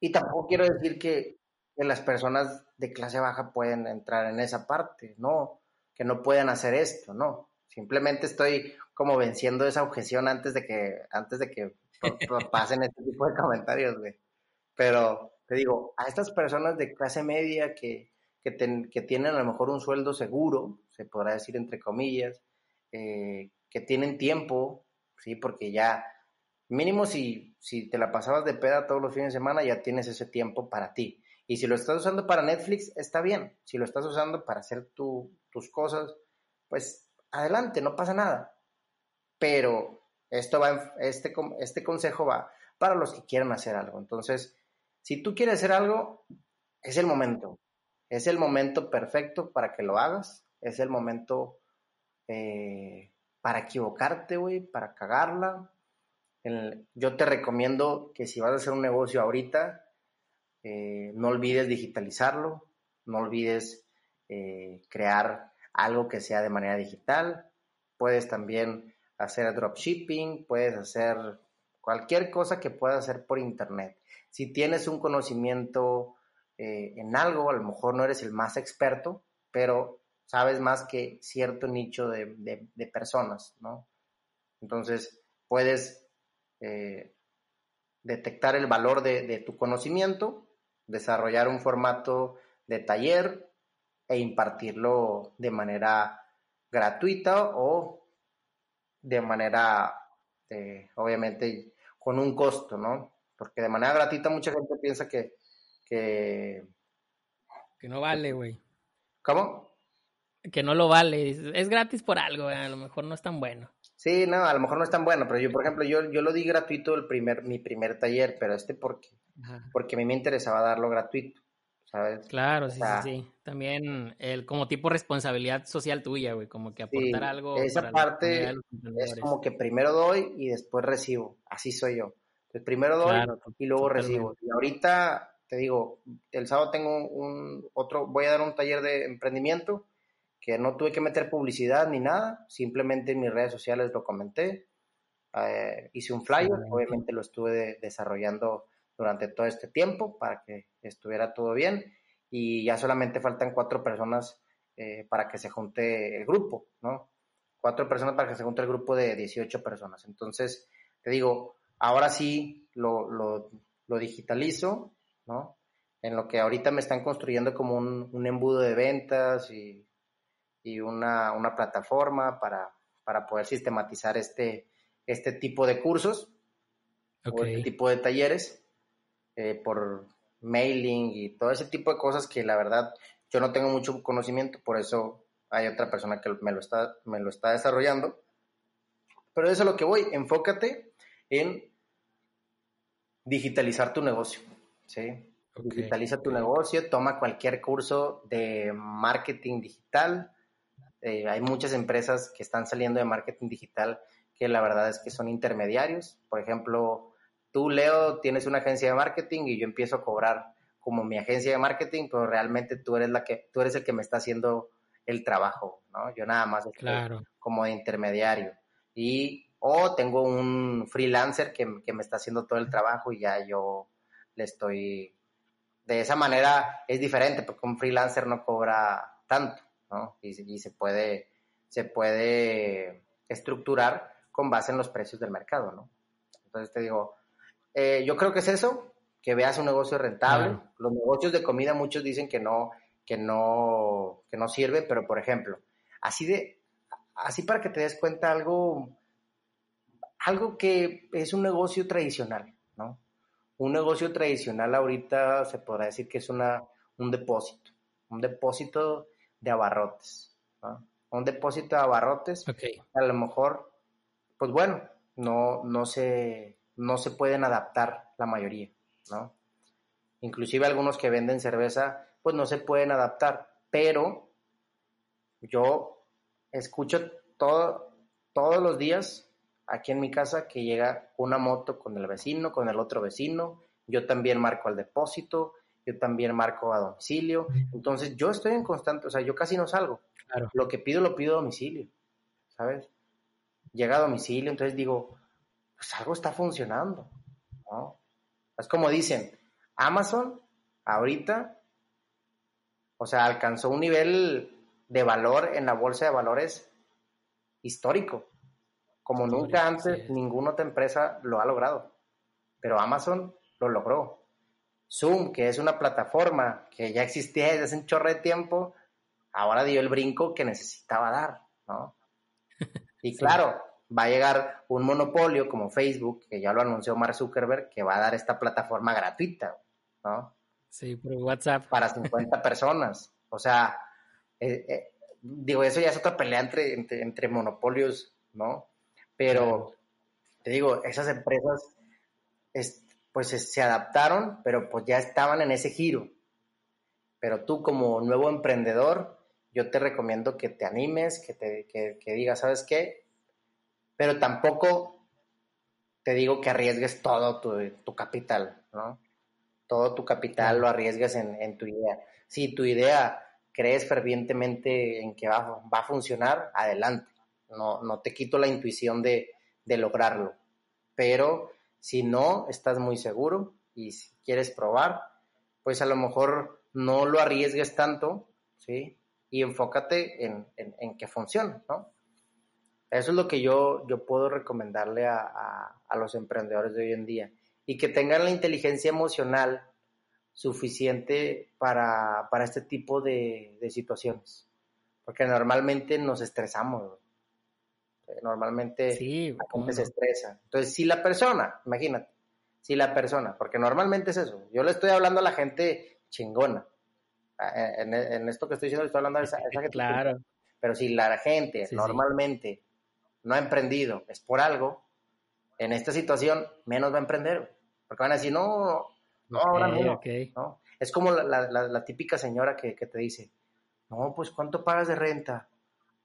B: y tampoco quiero decir que, que las personas de clase baja pueden entrar en esa parte, no, que no puedan hacer esto, no. Simplemente estoy como venciendo esa objeción antes de que, antes de que pasen este tipo de comentarios, güey. Pero te digo, a estas personas de clase media que, que, que, tienen a lo mejor un sueldo seguro, se podrá decir entre comillas, eh, que tienen tiempo, ¿sí? Porque ya, mínimo si, si te la pasabas de peda todos los fines de semana, ya tienes ese tiempo para ti. Y si lo estás usando para Netflix, está bien. Si lo estás usando para hacer tu, tus cosas, pues adelante, no pasa nada. Pero esto va, este, este consejo va para los que quieran hacer algo. Entonces, si tú quieres hacer algo, es el momento. Es el momento perfecto para que lo hagas. Es el momento eh, para equivocarte, güey, para cagarla. yo te recomiendo que si vas a hacer un negocio ahorita, eh, no olvides digitalizarlo, no olvides eh, crear algo que sea de manera digital. Puedes también hacer dropshipping, puedes hacer cualquier cosa que puedas hacer por internet. Si tienes un conocimiento eh, en algo, a lo mejor no eres el más experto, pero sabes más que cierto nicho de, personas, ¿no? Entonces, puedes eh, detectar el valor de, tu conocimiento, desarrollar un formato de taller e impartirlo de manera gratuita o de manera, eh, obviamente, con un costo, ¿no? Porque de manera gratuita mucha gente piensa que, que...
A: no vale, güey.
B: ¿Cómo?
A: Que no lo vale. Es gratis por algo, a lo mejor no es tan bueno.
B: Sí, no, a lo mejor no es tan bueno, pero yo, por ejemplo, yo, yo lo di gratuito el primer, mi primer taller, pero este porque, porque a mí me interesaba darlo gratuito, ¿sabes?
A: Claro, sí, sí, sí. También el, como tipo responsabilidad social tuya, güey, como que aportar algo.
B: Esa parte es como que primero doy y después recibo, así soy yo. Entonces primero doy y luego recibo. Y ahorita te digo, el sábado tengo un otro, voy a dar un taller de emprendimiento que no tuve que meter publicidad ni nada, simplemente en mis redes sociales lo comenté, eh, hice un flyer, obviamente lo estuve desarrollando durante todo este tiempo para que estuviera todo bien y ya solamente faltan cuatro personas eh, para que se junte el grupo, ¿no? Cuatro personas para que se junte el grupo de 18 personas. Entonces, te digo, ahora sí lo, lo, lo digitalizo, ¿no? En lo que ahorita me están construyendo como un, embudo de ventas y, una, plataforma para, poder sistematizar este, este tipo de cursos o este tipo de talleres eh, por mailing y todo ese tipo de cosas que la verdad yo no tengo mucho conocimiento, por eso hay otra persona que me lo está, me lo está desarrollando. Pero eso es lo que voy, enfócate en digitalizar tu negocio. ¿sí? Digitaliza tu negocio, toma cualquier curso de marketing digital. Eh, hay muchas empresas que están saliendo de marketing digital que la verdad es que son intermediarios. Por ejemplo, tú, Leo, tienes una agencia de marketing y yo empiezo a cobrar como mi agencia de marketing, pero realmente tú eres la que, tú eres el que me está haciendo el trabajo, ¿no? Yo nada más estoy como de intermediario. Y, o tengo un freelancer que, que me está haciendo todo el trabajo y ya yo le estoy... De esa manera es diferente porque un freelancer no cobra tanto, ¿no? Y, se, puede, se puede estructurar con base en los precios del mercado, ¿no? Entonces te digo, eh, yo creo que es eso, que veas un negocio rentable. Los negocios de comida muchos dicen que no, que no, que no sirve, pero por ejemplo, así de, así para que te des cuenta algo, algo que es un negocio tradicional, ¿no? un negocio tradicional ahorita se podrá decir que es una, un depósito, un depósito de abarrotes, Un depósito de abarrotes, a lo mejor, pues bueno, no, no, se, no se pueden adaptar la mayoría, ¿no? Inclusive algunos que venden cerveza, pues no se pueden adaptar, pero yo escucho todo, todos los días aquí en mi casa que llega una moto con el vecino, con el otro vecino, yo también marco al depósito yo también marco a domicilio. Entonces, yo estoy en constante, o sea, yo casi no salgo. Lo que pido, lo pido a domicilio, ¿sabes? Llega a domicilio, entonces digo, pues algo está funcionando, ¿no? Es como dicen, Amazon ahorita, o sea, alcanzó un nivel de valor en la bolsa de valores histórico, como nunca antes ninguna otra empresa lo ha logrado, pero Amazon lo logró. Zoom, que es una plataforma que ya existía desde hace un chorro de tiempo, ahora dio el brinco que necesitaba dar, ¿no? Y claro, va a llegar un monopolio como Facebook, que ya lo anunció Mark Zuckerberg, que va a dar esta plataforma gratuita, ¿no?
A: Sí, por WhatsApp.
B: Para 50 personas. O sea, eh, eh, digo, eso ya es otra pelea entre, entre, monopolios, ¿no? Pero, te digo, esas empresas, pues se adaptaron, pero pues ya estaban en ese giro. Pero tú como nuevo emprendedor, yo te recomiendo que te animes, que, te, que, digas, ¿sabes qué? Pero tampoco te digo que arriesgues todo tu, capital, ¿no? Todo tu capital lo arriesgues en, tu idea. Si tu idea crees fervientemente en que va, va a funcionar, adelante. No, no te quito la intuición de, de lograrlo. Pero si no estás muy seguro y si quieres probar, pues a lo mejor no lo arriesgues tanto, ¿sí? Y enfócate en, que funcione, ¿no? Eso es lo que yo, yo puedo recomendarle a, los emprendedores de hoy en día. Y que tengan la inteligencia emocional suficiente para, este tipo de, situaciones. Porque normalmente nos estresamos. Normalmente
A: sí,
B: la gente se estresa. Entonces, si la persona, imagínate, si la persona, porque normalmente es eso, yo le estoy hablando a la gente chingona. En, esto que estoy diciendo, le estoy hablando a esa, gente.
A: Claro.
B: Pero si la gente normalmente no ha emprendido, es por algo, en esta situación menos va a emprender. Porque van a decir, no, no, ahora no, no. Es como la, típica señora que, que, te dice, no, pues ¿cuánto pagas de renta?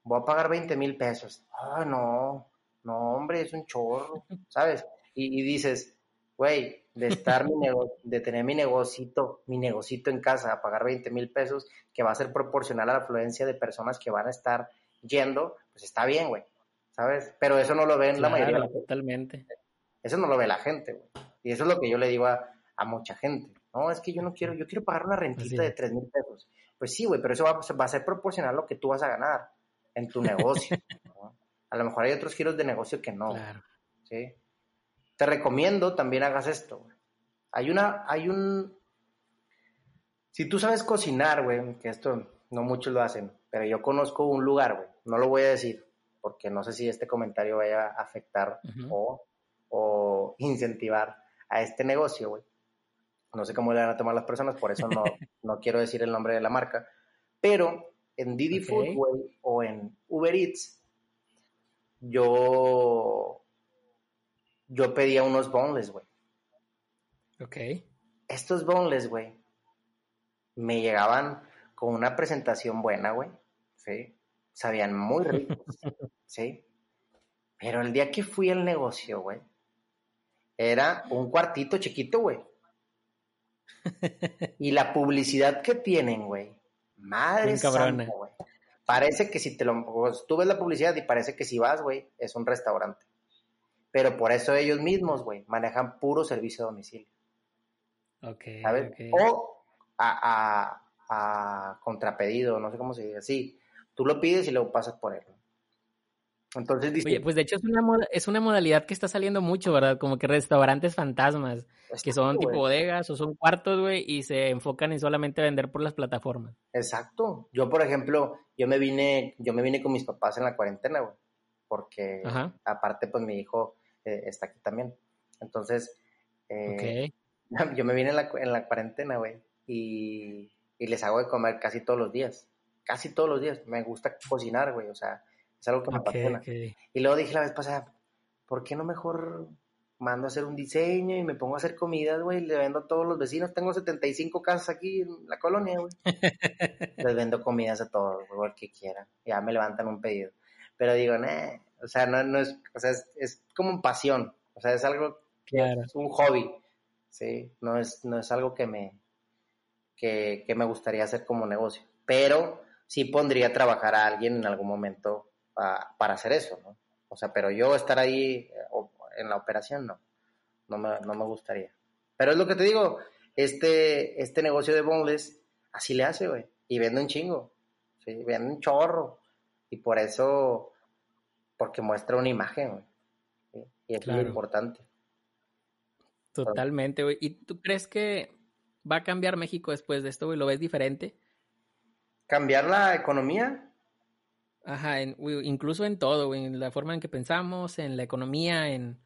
B: voy a pagar 20 mil pesos. Ah, no, no, hombre, es un chorro, ¿sabes? Y, dices, güey, de estar mi de tener mi negocito, mi negocito en casa, a pagar 20 mil pesos, que va a ser proporcional a la afluencia de personas que van a estar yendo, pues está bien, güey, ¿sabes? Pero eso no lo ven la mayoría.
A: Totalmente.
B: Eso no lo ve la gente, güey. Y eso es lo que yo le digo a, mucha gente. No, es que yo no quiero, yo quiero pagar una rentita de 3 mil pesos. Pues sí, güey, pero eso va, va, a ser proporcional a lo que tú vas a ganar en tu negocio. A lo mejor hay otros giros de negocio que no. ¿sí? Te recomiendo también hagas esto. Hay una, hay un... Si tú sabes cocinar, güey, que esto no muchos lo hacen, pero yo conozco un lugar, güey, no lo voy a decir, porque no sé si este comentario vaya a afectar o, o, incentivar a este negocio, güey. No sé cómo le van a tomar las personas, por eso no, no quiero decir el nombre de la marca, pero en Didi Food, o en Uber Eats, yo, yo pedía unos boneless, güey.
A: Ok.
B: Estos boneless, güey, me llegaban con una presentación buena, güey. Sí. Sabían muy ricos. sí. Pero el día que fui al negocio, güey, era un cuartito chiquito, güey. y la publicidad que tienen, güey, Madre santa, güey. Parece que si te lo... Pues, tú ves la publicidad y parece que si vas, güey, es un restaurante. Pero por eso ellos mismos, güey, manejan puro servicio a domicilio.
A: Ok.
B: ¿Sabes? O a, a, contrapedido, no sé cómo se dice así. Tú lo pides y luego pasas por él. Entonces dice,
A: Oye, pues de hecho es una, es una modalidad que está saliendo mucho, ¿verdad? Como que restaurantes fantasmas, que son tipo bodegas o son cuartos, güey, y se enfocan en solamente vender por las plataformas.
B: Exacto. Yo, por ejemplo, yo me vine, yo me vine con mis papás en la cuarentena, güey, porque aparte, pues mi hijo eh, está aquí también. Entonces, eh, yo me vine en la, en la cuarentena, güey, y, y les hago de comer casi todos los días. Casi todos los días. Me gusta cocinar, güey, o sea es algo que me apasiona. Y luego dije la vez pasada, ¿por qué no mejor mando a hacer un diseño y me pongo a hacer comidas, güey? Le vendo a todos los vecinos. Tengo 75 casas aquí en la colonia, güey. Les vendo comidas a todos, güey, que quieran. Ya me levantan un pedido. Pero digo, nah, o sea, no, no es, o sea, es, como pasión. O sea, es algo que es un hobby, ¿sí? No es, no es algo que me, que, me gustaría hacer como negocio. Pero sí pondría a trabajar a alguien en algún momento para hacer eso, ¿no? O sea, pero yo estar ahí eh, en la operación, no. No me, no me gustaría. Pero es lo que te digo, este, este negocio de boneless, así le hace, güey. Y vende un chingo. ¿sí? Vende un chorro. Y por eso, porque muestra una imagen, güey. Y es muy importante.
A: Totalmente, güey. ¿Y tú crees que va a cambiar México después de esto, güey? ¿Lo ves diferente?
B: ¿Cambiar la economía?
A: Ajá, incluso en todo, en la forma en que pensamos, en la economía, en,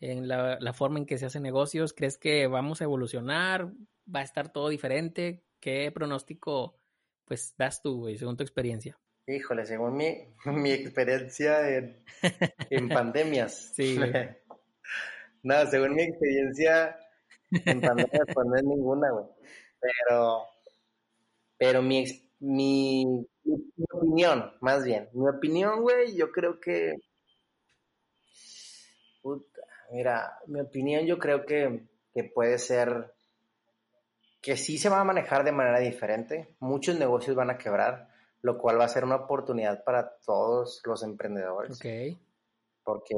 A: la, forma en que se hacen negocios. ¿Crees que vamos a evolucionar? ¿Va a estar todo diferente? ¿Qué pronóstico, pues, das tú, güey, según tu experiencia?
B: Híjole, según mi, mi experiencia en, en pandemias.
A: Sí.
B: No, según mi experiencia, en pandemia pues no es ninguna, güey. Pero, pero mi, mi, mi, opinión, más bien, mi opinión, güey, yo creo que, puta, mira, mi opinión yo creo que, que puede ser que sí se va a manejar de manera diferente. Muchos negocios van a quebrar, lo cual va a ser una oportunidad para todos los emprendedores.
A: Ok.
B: Porque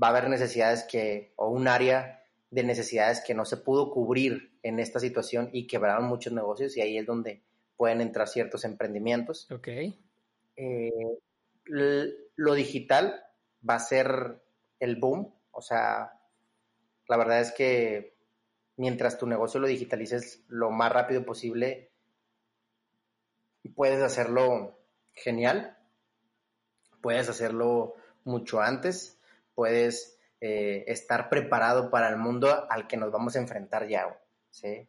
B: va a haber necesidades que, o un área de necesidades que no se pudo cubrir en esta situación y quebraron muchos negocios y ahí es donde pueden entrar ciertos emprendimientos.
A: Ok.
B: Eh, lo digital va a ser el boom, o sea, la verdad es que mientras tu negocio lo digitalices lo más rápido posible, puedes hacerlo genial, puedes hacerlo mucho antes puedes eh, estar preparado para el mundo al que nos vamos a enfrentar ya, ¿sí?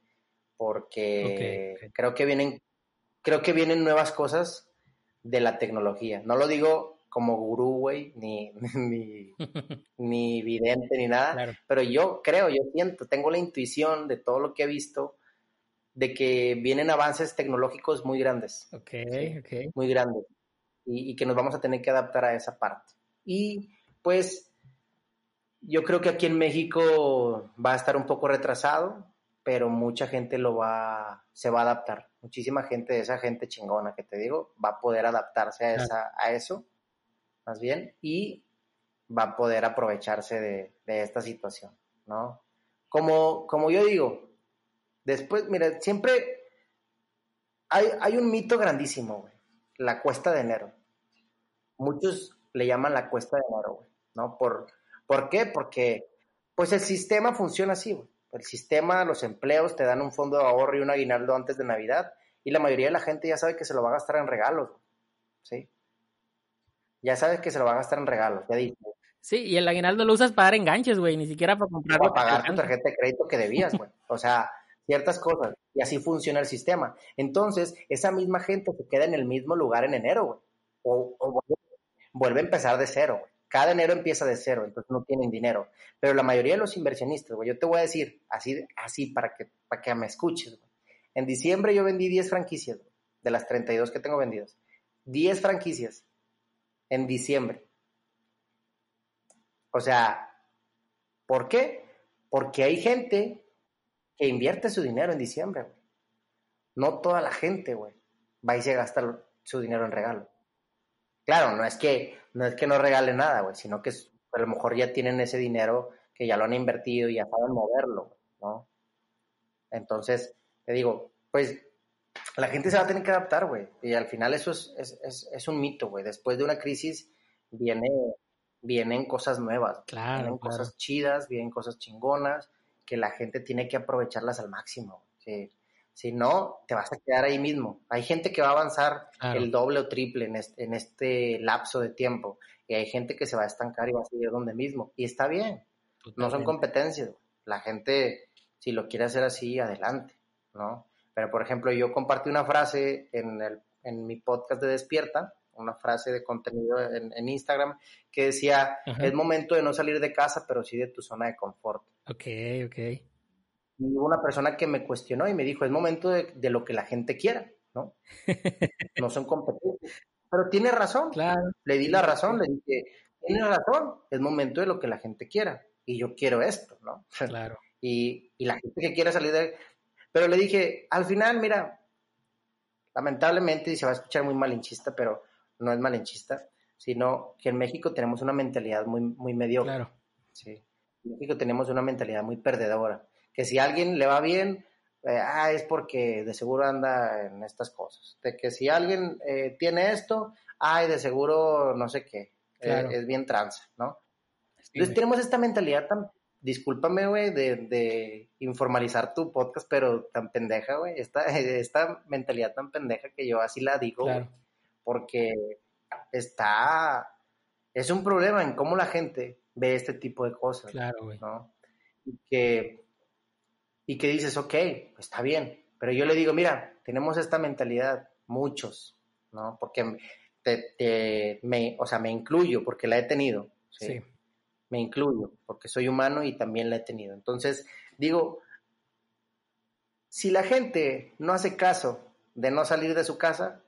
B: Porque creo que vienen, creo que vienen nuevas cosas de la tecnología. No lo digo como gurú, güey, ni, ni, vidente, ni nada, pero yo creo, yo siento, tengo la intuición de todo lo que he visto, de que vienen avances tecnológicos muy grandes.
A: Ok,
B: Muy grandes. Y, y, que nos vamos a tener que adaptar a esa parte. Y pues yo creo que aquí en México va a estar un poco retrasado, pero mucha gente lo va, se va a adaptar. Muchísima gente, esa gente chingona que te digo, va a poder adaptarse a, esa, a eso, más bien, y va a poder aprovecharse de, esta situación, ¿no? Como, como yo digo, después, mira, siempre hay, hay un mito grandísimo, güey, la cuesta de enero. Muchos le llaman la cuesta de enero, güey, ¿no? Por ¿Por qué? Porque pues el sistema funciona así, güey. El sistema, los empleos te dan un fondo de ahorro y un aguinaldo antes de Navidad y la mayoría de la gente ya sabe que se lo va a gastar en regalos, ¿sí? Ya sabes que se lo va a gastar en regalos, ya dice.
A: Sí, y el aguinaldo lo usas para dar enganches, güey, ni siquiera para comprar.
B: Para pagar tu tarjeta de crédito que debías, güey. O sea, ciertas cosas. Y así funciona el sistema. Entonces, esa misma gente se queda en el mismo lugar en enero, güey. O, o vuelve a empezar de cero, güey cada enero empieza de cero, entonces no tienen dinero. Pero la mayoría de los inversionistas, güey, yo te voy a decir, así, así para que, para que me escuches, güey. En diciembre yo vendí 10 franquicias, de las 32 que tengo vendidas. 10 franquicias en diciembre. O sea, ¿por qué? Porque hay gente que invierte su dinero en diciembre, güey. No toda la gente, güey, va y se gasta su dinero en regalo. Claro, no es que no es que no regale nada, güey, sino que a lo mejor ya tienen ese dinero que ya lo han invertido y ya saben moverlo, ¿no? Entonces, te digo, pues la gente se va a tener que adaptar, güey. Y al final eso es, es, es, un mito, güey. Después de una crisis viene, vienen cosas nuevas.
A: Claro.
B: Vienen cosas chidas, vienen cosas chingonas, que la gente tiene que aprovecharlas al máximo. Sí. Si no, te vas a quedar ahí mismo. Hay gente que va a avanzar el doble o triple en este, en este, lapso de tiempo. Y hay gente que se va a estancar y va a seguir donde mismo. Y está bien. No son competencias. La gente, si lo quiere hacer así, adelante. ¿no? Pero, por ejemplo, yo compartí una frase en, el, en mi podcast de Despierta, una frase de contenido en, Instagram, que decía, es momento de no salir de casa, pero sí de tu zona de confort.
A: Ok, ok.
B: Y hubo una persona que me cuestionó y me dijo, es momento de, lo que la gente quiera, ¿no? No son competentes. Pero tiene razón.
A: Claro.
B: Le di la razón, le dije, tiene razón, es momento de lo que la gente quiera. Y yo quiero esto, ¿no?
A: Claro.
B: Y, y la gente que quiere salir de... Pero le dije, al final, mira, lamentablemente, y se va a escuchar muy malinchista, pero no es malinchista, sino que en México tenemos una mentalidad muy, muy mediocre. Claro. Sí. En México tenemos una mentalidad muy perdedora, que si a alguien le va bien, eh, ah, es porque de seguro anda en estas cosas. De que si alguien eh, tiene esto, ay, de seguro no sé qué, eh, es bien tranza, ¿no? Entonces tenemos esta mentalidad tan, discúlpame, güey, de, de, informalizar tu podcast, pero tan pendeja, güey, esta, esta mentalidad tan pendeja que yo así la digo, porque está, es un problema en cómo la gente ve este tipo de cosas, claro, güey. ¿no? Y que, y que dices, ok, está bien, pero yo le digo, mira, tenemos esta mentalidad, muchos, ¿no? Porque te, me, o sea, me incluyo porque la he tenido. ¿sí? Me incluyo porque soy humano y también la he tenido. Entonces, digo, si la gente no hace caso de no salir de su casa,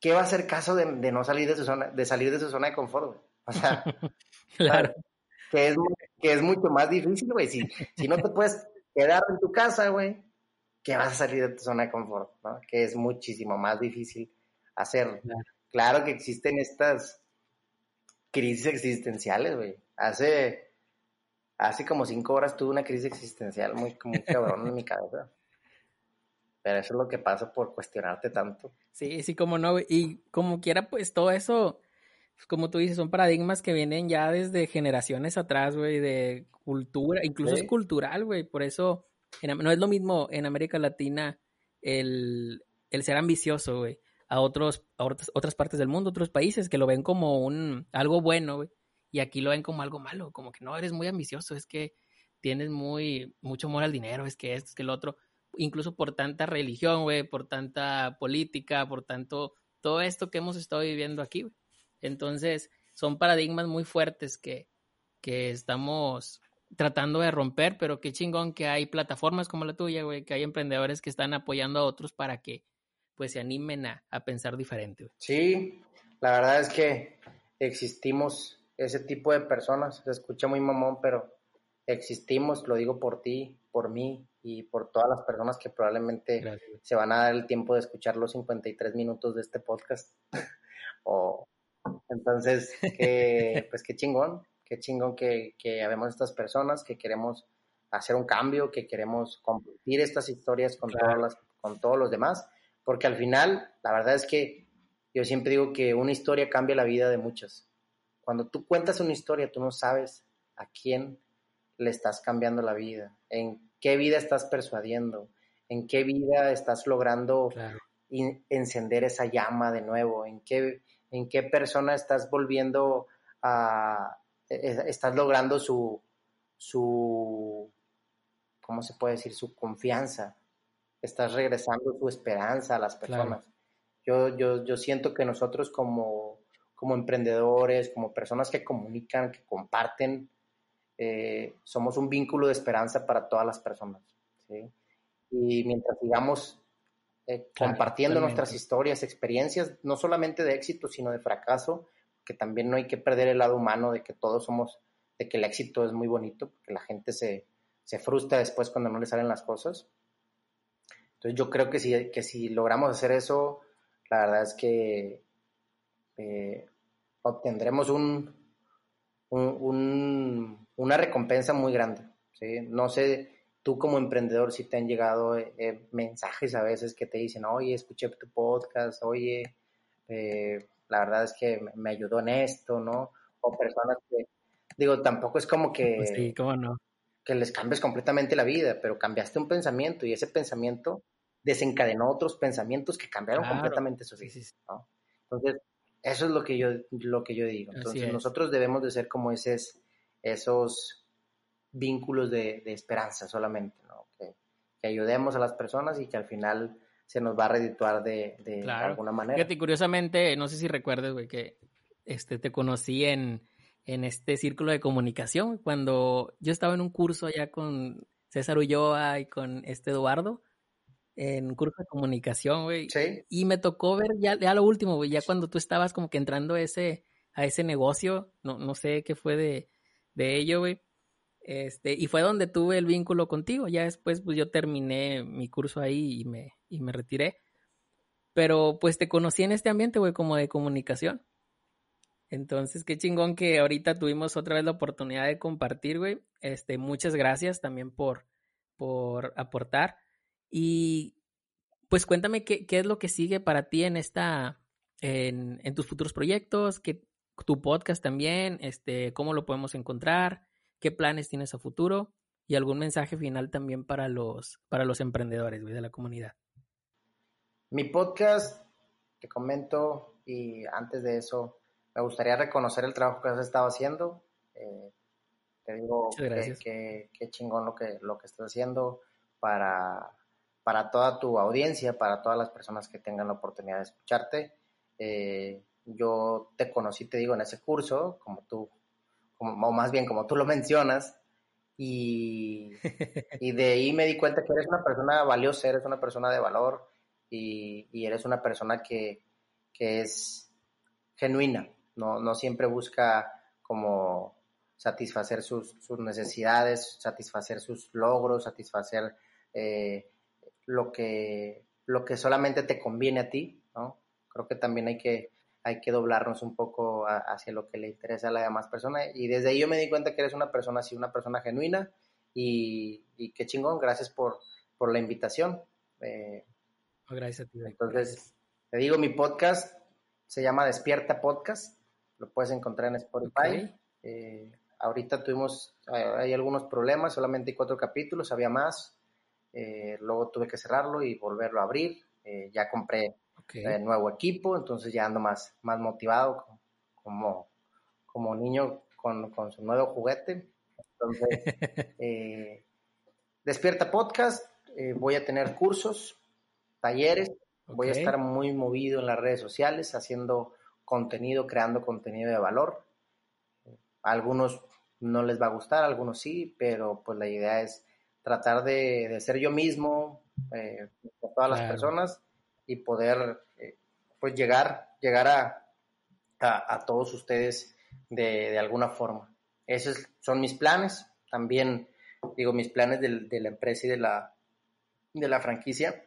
B: ¿qué va a hacer caso de, no salir de su zona, de salir de su zona de confort? O sea, claro. Que es, que es mucho más difícil, güey. Si, si no te puedes quedar en tu casa, güey, ¿qué vas a salir de tu zona de confort? ¿no? Que es muchísimo más difícil hacer. Claro. que existen estas crisis existenciales, güey. Hace, hace como cinco horas tuve una crisis existencial muy, muy cabrón en mi cabeza. Pero eso es lo que pasa por cuestionarte tanto.
A: Sí, sí, como no, y como quiera, pues todo eso, como tú dices, son paradigmas que vienen ya desde generaciones atrás, güey, de cultura, incluso es cultural, güey, por eso no es lo mismo en América Latina el, el ser ambicioso, güey a otros a otras, partes del mundo, otros países que lo ven como un algo bueno, güey, y aquí lo ven como algo malo, como que no eres muy ambicioso, es que tienes muy mucho amor al dinero, es que esto, es que el otro, incluso por tanta religión, güey, por tanta política, por tanto todo esto que hemos estado viviendo aquí, güey. Entonces, son paradigmas muy fuertes que que estamos tratando de romper, pero qué chingón que hay plataformas como la tuya, güey, que hay emprendedores que están apoyando a otros para que pues se animen a, pensar diferente.
B: Sí, la verdad es que existimos ese tipo de personas, se escucha muy mamón, pero existimos, lo digo por ti, por mí y por todas las personas que probablemente se van a dar el tiempo de escuchar los 53 minutos de este podcast. o, entonces, pues qué chingón, qué chingón que, que habemos estas personas que queremos hacer un cambio, que queremos compartir estas historias con, todas las, con todos los demás porque al final, la verdad es que yo siempre digo que una historia cambia la vida de muchas. Cuando tú cuentas una historia, tú no sabes a quién le estás cambiando la vida, en qué vida estás persuadiendo, en qué vida estás logrando encender esa llama de nuevo, en qué, en qué persona estás volviendo a, e, e, estás logrando su, su, ¿cómo se puede decir? Su confianza, estás regresando tu esperanza a las personas. Yo, yo, yo siento que nosotros como, como emprendedores, como personas que comunican, que comparten, eh, somos un vínculo de esperanza para todas las personas. Y mientras sigamos eh, compartiendo nuestras historias, experiencias, no solamente de éxito, sino de fracaso, que también no hay que perder el lado humano de que todos somos, de que el éxito es muy bonito, porque la gente se, se frustra después cuando no le salen las cosas. Entonces yo creo que si, que si logramos hacer eso, la verdad es que eh, obtendremos un, una recompensa muy grande. No sé, tú como emprendedor, si te han llegado eh, mensajes a veces que te dicen, oye, escuché tu podcast, oye, eh, la verdad es que me ayudó en esto, ¿no? O personas que, digo, tampoco es como que...
A: Pues sí, cómo no.
B: Que les cambies completamente la vida, pero cambiaste un pensamiento y ese pensamiento desencadenó otros pensamientos que cambiaron completamente su vida. Entonces, eso es lo que yo, lo que yo digo. Entonces, nosotros debemos de ser como esos, esos vínculos de, esperanza solamente, ¿no? Que, ayudemos a las personas y que al final se nos va a redituar de, de alguna manera.
A: Fíjate, curiosamente, no sé si recuerdas, güey, que este, te conocí en, en este círculo de comunicación, cuando yo estaba en un curso allá con César Ulloa y con este Eduardo, en curso de comunicación, güey. Sí. Y me tocó ver ya, ya lo último, güey, ya cuando tú estabas como que entrando a ese, a ese negocio, no, no sé qué fue de, de ello, güey. Este, y fue donde tuve el vínculo contigo. Ya después, pues yo terminé mi curso ahí y me, y me retiré. Pero pues te conocí en este ambiente, güey, como de comunicación. Entonces, qué chingón que ahorita tuvimos otra vez la oportunidad de compartir, güey. Este, muchas gracias también por, por aportar. Y pues cuéntame qué, qué es lo que sigue para ti en esta, en, en tus futuros proyectos, que tu podcast también, este, cómo lo podemos encontrar, qué planes tienes a futuro y algún mensaje final también para los, para los emprendedores de la comunidad.
B: Mi podcast, te comento, y antes de eso, me gustaría reconocer el trabajo que has estado haciendo. Eh, te digo que, que, chingón lo que, lo que estás haciendo para, para toda tu audiencia, para todas las personas que tengan la oportunidad de escucharte. Eh, yo te conocí, te digo, en ese curso, como tú, como, o más bien como tú lo mencionas, y, y, de ahí me di cuenta que eres una persona valiosa, eres una persona de valor y, y eres una persona que, que es genuina, no, no, siempre busca como satisfacer sus, sus, necesidades, satisfacer sus logros, satisfacer eh, lo, que, lo que solamente te conviene a ti, ¿no? Creo que también hay que hay que doblarnos un poco hacia lo que le interesa a la demás persona. Y desde ahí yo me di cuenta que eres una persona así, una persona genuina. Y, qué chingón, gracias por, por la invitación. Eh,
A: gracias a ti.
B: Entonces, te digo, mi podcast se llama Despierta Podcast. Lo puedes encontrar en Spotify. Eh, ahorita tuvimos, hay algunos problemas, solamente hay cuatro capítulos, había más. Eh, luego tuve que cerrarlo y volverlo a abrir. ya compré nuevo equipo, entonces ya ando más, más motivado como, como niño con, con su nuevo juguete. Entonces, eh, Despierta Podcast, eh, voy a tener cursos, talleres, voy a estar muy movido en las redes sociales, haciendo contenido, creando contenido de valor. A algunos no les va a gustar, a algunos sí, pero pues la idea es tratar de, de ser yo mismo, eh, todas las personas, y poder eh, pues llegar, llegar a, a, todos ustedes de, de, alguna forma. Esos son mis planes, también digo mis planes de, de la empresa y de la, de la franquicia.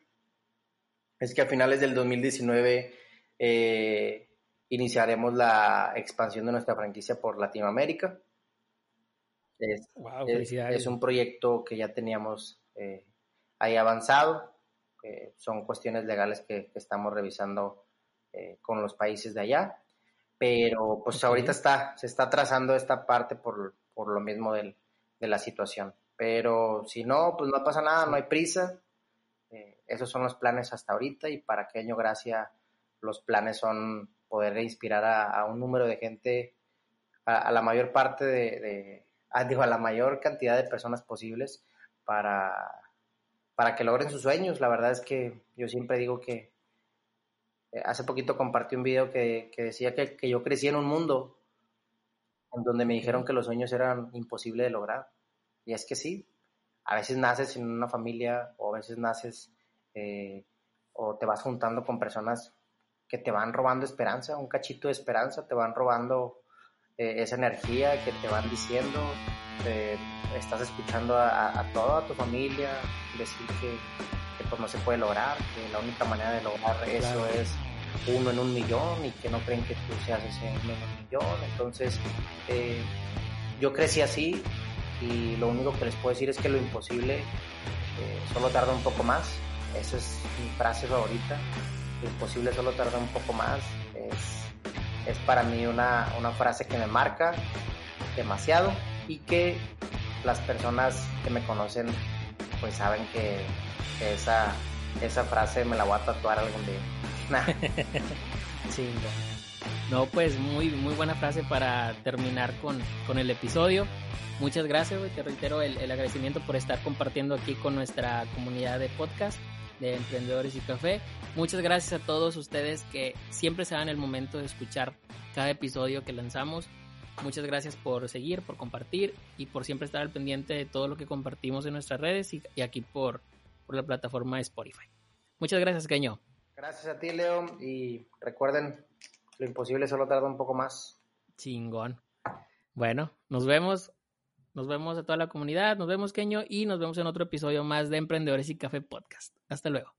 B: Es que a finales del 2019 eh, iniciaremos la expansión de nuestra franquicia por Latinoamérica. Es, es, un proyecto que ya teníamos eh, ahí avanzado son cuestiones legales que, estamos revisando eh, con los países de allá. Pero pues ahorita está, se está trazando esta parte por, por lo mismo del, de la situación. Pero si no, pues no pasa nada, no hay prisa. Eh, esos son los planes hasta ahorita y para que año gracia los planes son poder inspirar a, un número de gente, a, la mayor parte de, de digo, a la mayor cantidad de personas posibles para para que logren sus sueños. La verdad es que yo siempre digo que eh, hace poquito compartí un video que, decía que, yo crecí en un mundo en donde me dijeron que los sueños eran imposibles de lograr. Y es que sí, a veces naces en una familia o a veces naces eh, o te vas juntando con personas que te van robando esperanza, un cachito de esperanza, te van robando eh, esa energía que te van diciendo, estás escuchando a, toda tu familia decir que, pues no se puede lograr, que la única manera de lograr eso es uno en un millón y que no creen que tú seas ese uno en un millón. Entonces, eh, yo crecí así y lo único que les puedo decir es que lo imposible eh, solo tarda un poco más. Esa es mi frase favorita. Lo imposible solo tarda un poco más. Es, para mí una, una frase que me marca demasiado y que las personas que me conocen pues saben que, esa, esa frase me la voy a tatuar algún día.
A: sí, no, pues muy, muy buena frase para terminar con, con el episodio. Muchas gracias, Te reitero el, el, agradecimiento por estar compartiendo aquí con nuestra comunidad de podcast de Emprendedores y Café. Muchas gracias a todos ustedes que siempre se dan el momento de escuchar cada episodio que lanzamos. Muchas gracias por seguir, por compartir y por siempre estar al pendiente de todo lo que compartimos en nuestras redes y, aquí por, por, la plataforma Spotify. Muchas gracias, Caño.
B: Gracias a ti, Leo. Y recuerden, lo imposible solo tarda un poco más.
A: Chingón. Bueno, nos vemos. Nos vemos a toda la comunidad, nos vemos, Keño, y nos vemos en otro episodio más de Emprendedores y Café Podcast. Hasta luego.